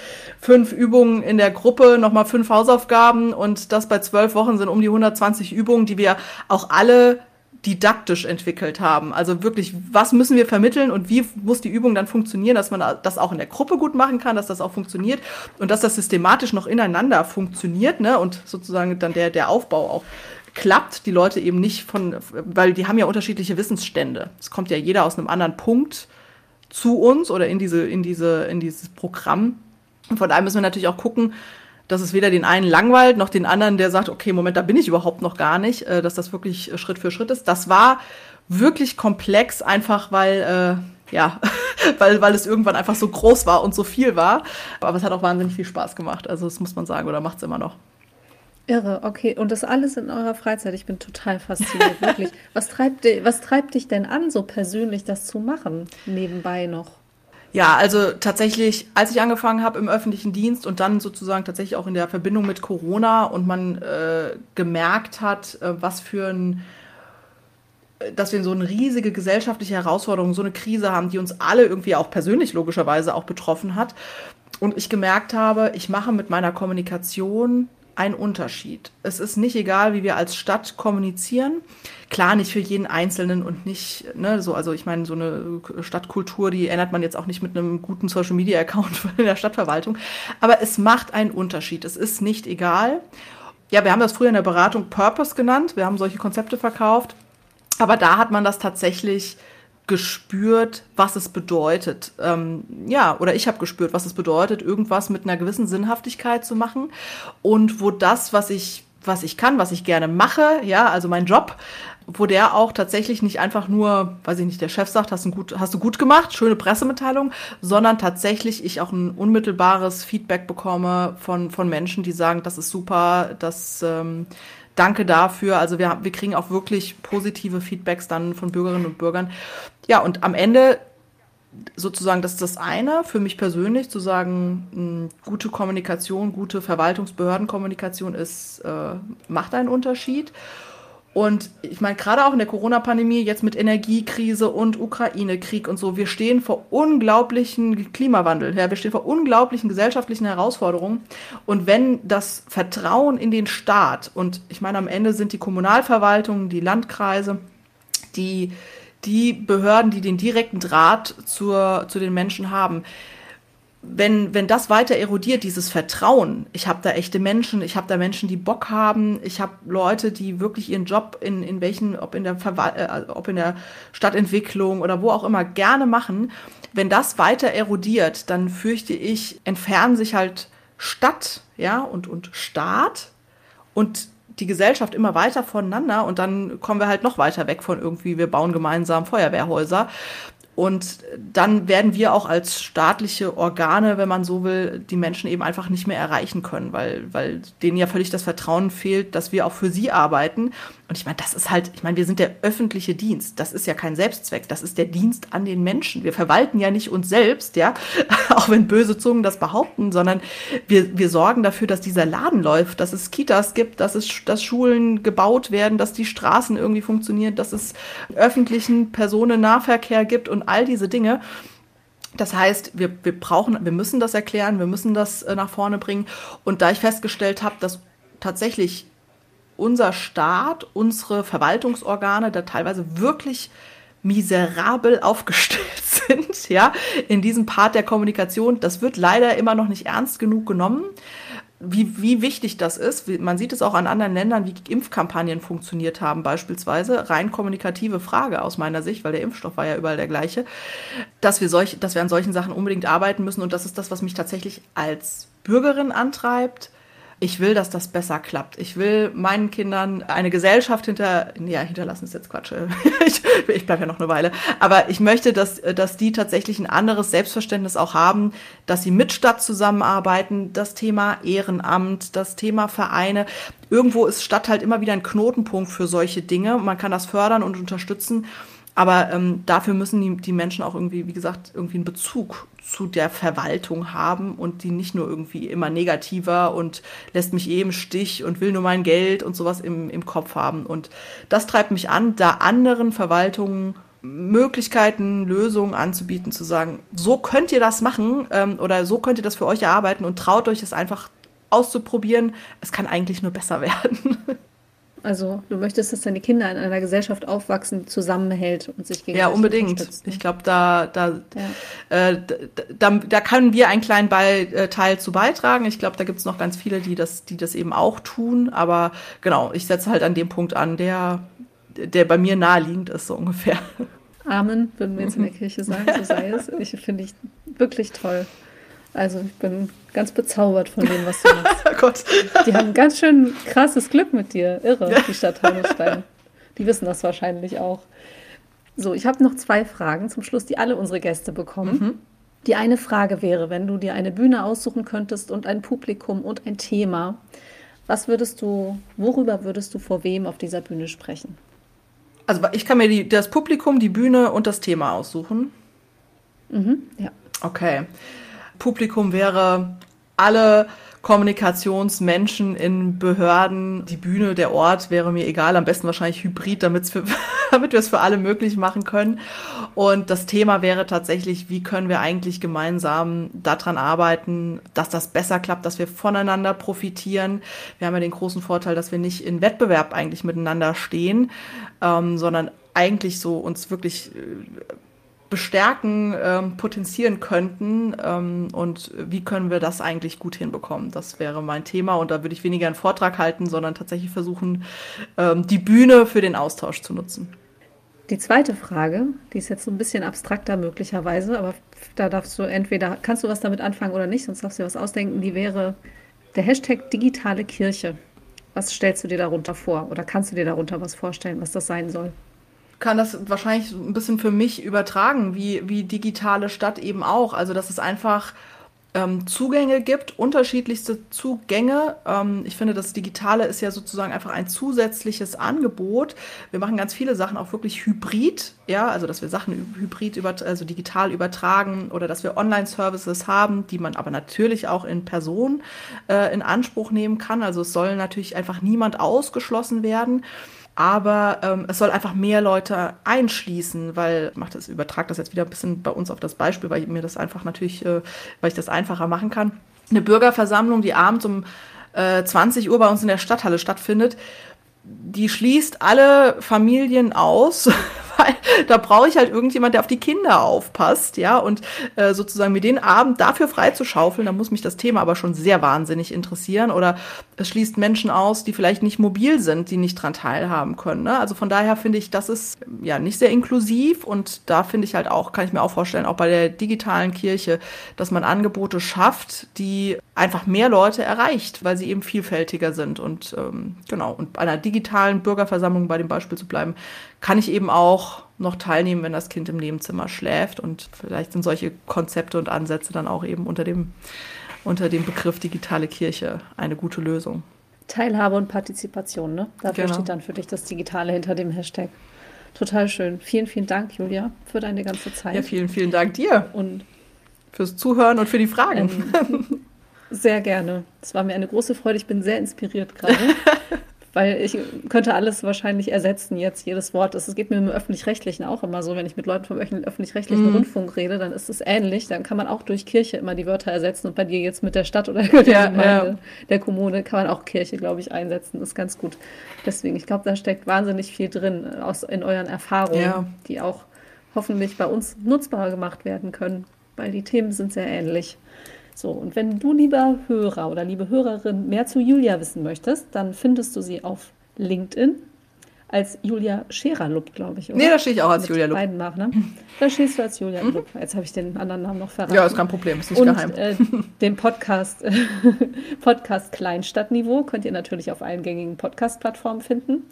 fünf Übungen in der Gruppe, nochmal fünf Hausaufgaben und das bei zwölf Wochen sind um die 120 Übungen, die wir auch alle didaktisch entwickelt haben. Also wirklich, was müssen wir vermitteln und wie muss die Übung dann funktionieren, dass man das auch in der Gruppe gut machen kann, dass das auch funktioniert und dass das systematisch noch ineinander funktioniert, ne? Und sozusagen dann der, der Aufbau auch klappt, die Leute eben nicht von, weil die haben ja unterschiedliche Wissensstände. Es kommt ja jeder aus einem anderen Punkt zu uns oder in diese, in diese, in dieses Programm. Und von daher müssen wir natürlich auch gucken, dass es weder den einen langweilt, noch den anderen, der sagt, okay, Moment, da bin ich überhaupt noch gar nicht, äh, dass das wirklich äh, Schritt für Schritt ist. Das war wirklich komplex, einfach weil, äh, ja, weil, weil es irgendwann einfach so groß war und so viel war. Aber es hat auch wahnsinnig viel Spaß gemacht. Also das muss man sagen, oder macht es immer noch. Irre, okay. Und das alles in eurer Freizeit. Ich bin total fasziniert, wirklich. Was treibt, was treibt dich denn an, so persönlich das zu machen, nebenbei noch? Ja, also tatsächlich, als ich angefangen habe im öffentlichen Dienst und dann sozusagen tatsächlich auch in der Verbindung mit Corona und man äh, gemerkt hat, äh, was für ein äh, dass wir so eine riesige gesellschaftliche Herausforderung, so eine Krise haben, die uns alle irgendwie auch persönlich logischerweise auch betroffen hat. Und ich gemerkt habe, ich mache mit meiner Kommunikation einen Unterschied. Es ist nicht egal, wie wir als Stadt kommunizieren. Klar, nicht für jeden Einzelnen und nicht, ne, so, also ich meine, so eine Stadtkultur, die ändert man jetzt auch nicht mit einem guten Social Media Account in der Stadtverwaltung. Aber es macht einen Unterschied. Es ist nicht egal. Ja, wir haben das früher in der Beratung Purpose genannt. Wir haben solche Konzepte verkauft. Aber da hat man das tatsächlich gespürt, was es bedeutet. Ähm, ja, oder ich habe gespürt, was es bedeutet, irgendwas mit einer gewissen Sinnhaftigkeit zu machen und wo das, was ich was ich kann, was ich gerne mache, ja, also mein Job, wo der auch tatsächlich nicht einfach nur, weiß ich nicht, der Chef sagt, hast du gut, hast du gut gemacht, schöne Pressemitteilung, sondern tatsächlich ich auch ein unmittelbares Feedback bekomme von, von Menschen, die sagen, das ist super, das ähm, danke dafür. Also wir, wir kriegen auch wirklich positive Feedbacks dann von Bürgerinnen und Bürgern. Ja, und am Ende sozusagen, das ist das eine für mich persönlich, zu sagen, gute Kommunikation, gute Verwaltungsbehördenkommunikation ist, äh, macht einen Unterschied. Und ich meine, gerade auch in der Corona-Pandemie, jetzt mit Energiekrise und Ukraine-Krieg und so, wir stehen vor unglaublichen Klimawandel, ja, wir stehen vor unglaublichen gesellschaftlichen Herausforderungen. Und wenn das Vertrauen in den Staat, und ich meine, am Ende sind die Kommunalverwaltungen, die Landkreise, die, die Behörden, die den direkten Draht zur, zu den Menschen haben, wenn, wenn das weiter erodiert, dieses Vertrauen, ich habe da echte Menschen, ich habe da Menschen, die Bock haben, ich habe Leute, die wirklich ihren Job in, in welchen, ob in der Verwal äh, ob in der Stadtentwicklung oder wo auch immer gerne machen, wenn das weiter erodiert, dann fürchte ich, entfernen sich halt Stadt, ja, und, und Staat und die Gesellschaft immer weiter voneinander und dann kommen wir halt noch weiter weg von irgendwie, wir bauen gemeinsam Feuerwehrhäuser. Und dann werden wir auch als staatliche Organe, wenn man so will, die Menschen eben einfach nicht mehr erreichen können, weil, weil denen ja völlig das Vertrauen fehlt, dass wir auch für sie arbeiten. Und ich meine, das ist halt, ich meine, wir sind der öffentliche Dienst. Das ist ja kein Selbstzweck. Das ist der Dienst an den Menschen. Wir verwalten ja nicht uns selbst, ja, auch wenn böse Zungen das behaupten, sondern wir, wir sorgen dafür, dass dieser Laden läuft, dass es Kitas gibt, dass es, dass Schulen gebaut werden, dass die Straßen irgendwie funktionieren, dass es öffentlichen Personennahverkehr gibt und all diese Dinge. Das heißt, wir, wir brauchen, wir müssen das erklären, wir müssen das äh, nach vorne bringen. Und da ich festgestellt habe, dass tatsächlich unser Staat, unsere Verwaltungsorgane da teilweise wirklich miserabel aufgestellt sind, ja, in diesem Part der Kommunikation. Das wird leider immer noch nicht ernst genug genommen. Wie, wie wichtig das ist, man sieht es auch an anderen Ländern, wie Impfkampagnen funktioniert haben, beispielsweise. Rein kommunikative Frage aus meiner Sicht, weil der Impfstoff war ja überall der gleiche, dass wir, solch, dass wir an solchen Sachen unbedingt arbeiten müssen. Und das ist das, was mich tatsächlich als Bürgerin antreibt, ich will, dass das besser klappt. Ich will meinen Kindern eine Gesellschaft hinter, ja, hinterlassen ist jetzt Quatsch. ich, ich bleibe ja noch eine Weile. Aber ich möchte, dass, dass die tatsächlich ein anderes Selbstverständnis auch haben, dass sie mit Stadt zusammenarbeiten, das Thema Ehrenamt, das Thema Vereine. Irgendwo ist Stadt halt immer wieder ein Knotenpunkt für solche Dinge. Man kann das fördern und unterstützen. Aber ähm, dafür müssen die, die Menschen auch irgendwie, wie gesagt, irgendwie einen Bezug zu der Verwaltung haben und die nicht nur irgendwie immer negativer und lässt mich eh im Stich und will nur mein Geld und sowas im, im Kopf haben. Und das treibt mich an, da anderen Verwaltungen Möglichkeiten, Lösungen anzubieten, zu sagen, so könnt ihr das machen ähm, oder so könnt ihr das für euch erarbeiten und traut euch es einfach auszuprobieren. Es kann eigentlich nur besser werden. Also du möchtest, dass deine Kinder in einer Gesellschaft aufwachsen, zusammenhält und sich gegenseitig Ja, unbedingt. Ne? Ich glaube, da, da, ja. äh, da, da, können wir einen kleinen Teil äh, zu beitragen. Ich glaube, da gibt es noch ganz viele, die das, die das eben auch tun. Aber genau, ich setze halt an dem Punkt an, der, der bei mir naheliegend ist, so ungefähr. Amen, würden wir jetzt in der Kirche sagen, so sei es. Ich finde ich wirklich toll. Also ich bin ganz bezaubert von dem, was du machst. oh Gott. Die haben ganz schön krasses Glück mit dir. Irre, die Stadt Taunusstein. Die wissen das wahrscheinlich auch. So, ich habe noch zwei Fragen zum Schluss, die alle unsere Gäste bekommen. Mhm. Die eine Frage wäre, wenn du dir eine Bühne aussuchen könntest und ein Publikum und ein Thema, was würdest du, worüber würdest du vor wem auf dieser Bühne sprechen? Also ich kann mir die, das Publikum, die Bühne und das Thema aussuchen. Mhm, ja. Okay. Publikum wäre alle Kommunikationsmenschen in Behörden, die Bühne, der Ort wäre mir egal, am besten wahrscheinlich hybrid, damit wir es für alle möglich machen können. Und das Thema wäre tatsächlich, wie können wir eigentlich gemeinsam daran arbeiten, dass das besser klappt, dass wir voneinander profitieren. Wir haben ja den großen Vorteil, dass wir nicht in Wettbewerb eigentlich miteinander stehen, ähm, sondern eigentlich so uns wirklich äh, bestärken, ähm, potenzieren könnten ähm, und wie können wir das eigentlich gut hinbekommen. Das wäre mein Thema und da würde ich weniger einen Vortrag halten, sondern tatsächlich versuchen, ähm, die Bühne für den Austausch zu nutzen. Die zweite Frage, die ist jetzt so ein bisschen abstrakter möglicherweise, aber da darfst du entweder, kannst du was damit anfangen oder nicht, sonst darfst du dir was ausdenken, die wäre der Hashtag digitale Kirche. Was stellst du dir darunter vor oder kannst du dir darunter was vorstellen, was das sein soll? Kann das wahrscheinlich ein bisschen für mich übertragen, wie, wie digitale Stadt eben auch. Also, dass es einfach ähm, Zugänge gibt, unterschiedlichste Zugänge. Ähm, ich finde, das Digitale ist ja sozusagen einfach ein zusätzliches Angebot. Wir machen ganz viele Sachen auch wirklich hybrid, ja, also dass wir Sachen hybrid, über, also digital übertragen oder dass wir Online-Services haben, die man aber natürlich auch in Person äh, in Anspruch nehmen kann. Also es soll natürlich einfach niemand ausgeschlossen werden aber ähm, es soll einfach mehr Leute einschließen, weil ich mach das, übertrage das jetzt wieder ein bisschen bei uns auf das Beispiel, weil mir das einfach natürlich, äh, weil ich das einfacher machen kann. Eine Bürgerversammlung, die abends um äh, 20 Uhr bei uns in der Stadthalle stattfindet, die schließt alle Familien aus, weil da brauche ich halt irgendjemand, der auf die Kinder aufpasst, ja, und äh, sozusagen mir den Abend dafür freizuschaufeln, da muss mich das Thema aber schon sehr wahnsinnig interessieren. Oder es schließt Menschen aus, die vielleicht nicht mobil sind, die nicht dran teilhaben können. Ne? Also von daher finde ich, das ist ja nicht sehr inklusiv und da finde ich halt auch, kann ich mir auch vorstellen, auch bei der digitalen Kirche, dass man Angebote schafft, die einfach mehr Leute erreicht, weil sie eben vielfältiger sind. Und ähm, genau, und bei einer digitalen Bürgerversammlung bei dem Beispiel zu bleiben, kann ich eben auch noch teilnehmen, wenn das Kind im Nebenzimmer schläft. Und vielleicht sind solche Konzepte und Ansätze dann auch eben unter dem, unter dem Begriff digitale Kirche eine gute Lösung. Teilhabe und Partizipation, ne? Dafür genau. steht dann für dich das Digitale hinter dem Hashtag. Total schön. Vielen, vielen Dank, Julia, für deine ganze Zeit. Ja, vielen, vielen Dank dir. Und fürs Zuhören und für die Fragen. Ähm, sehr gerne. Es war mir eine große Freude. Ich bin sehr inspiriert gerade. weil ich könnte alles wahrscheinlich ersetzen jetzt, jedes Wort. Es geht mir im Öffentlich-Rechtlichen auch immer so, wenn ich mit Leuten vom öffentlich-rechtlichen mhm. Rundfunk rede, dann ist es ähnlich. Dann kann man auch durch Kirche immer die Wörter ersetzen und bei dir jetzt mit der Stadt oder der ja, Gemeinde, ja. der Kommune kann man auch Kirche, glaube ich, einsetzen. Das ist ganz gut. Deswegen, ich glaube, da steckt wahnsinnig viel drin aus, in euren Erfahrungen, ja. die auch hoffentlich bei uns nutzbar gemacht werden können, weil die Themen sind sehr ähnlich. So, und wenn du, lieber Hörer oder liebe Hörerin, mehr zu Julia wissen möchtest, dann findest du sie auf LinkedIn als Julia Schererlup, glaube ich. Oder? Nee, da stehe ich auch als Mit Julia Lupp. beiden Nachnamen. Da stehst du als Julia mhm. Lupp. Jetzt habe ich den anderen Namen noch verraten. Ja, ist kein Problem, ist nicht Und, geheim. Äh, den Podcast, Podcast Kleinstadtniveau könnt ihr natürlich auf allen gängigen Podcast-Plattformen finden.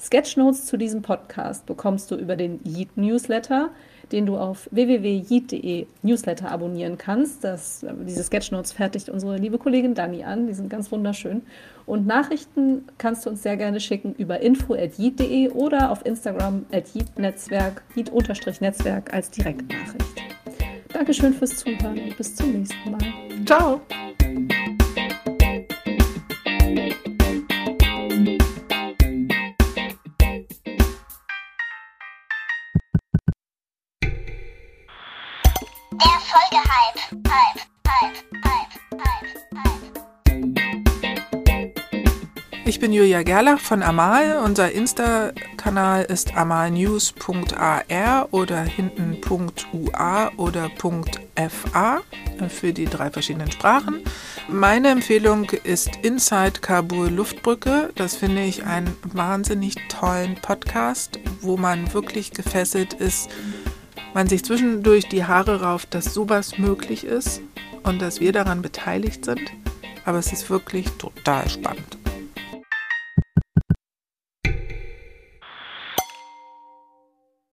Sketchnotes zu diesem Podcast bekommst du über den Yeet Newsletter den du auf www.yeet.de Newsletter abonnieren kannst. Das, diese Sketchnotes fertigt unsere liebe Kollegin Dani an. Die sind ganz wunderschön. Und Nachrichten kannst du uns sehr gerne schicken über info.yeet.de oder auf Instagram at yeet-netzwerk, yeet-netzwerk als Direktnachricht. Dankeschön fürs Zuhören und bis zum nächsten Mal. Ciao! Ich bin Julia Gerlach von Amal. Unser Insta-Kanal ist amalnews.ar oder hinten.ua oder .fa für die drei verschiedenen Sprachen. Meine Empfehlung ist Inside Kabul Luftbrücke. Das finde ich einen wahnsinnig tollen Podcast, wo man wirklich gefesselt ist, man sich zwischendurch die Haare rauft, dass sowas möglich ist und dass wir daran beteiligt sind. Aber es ist wirklich total spannend.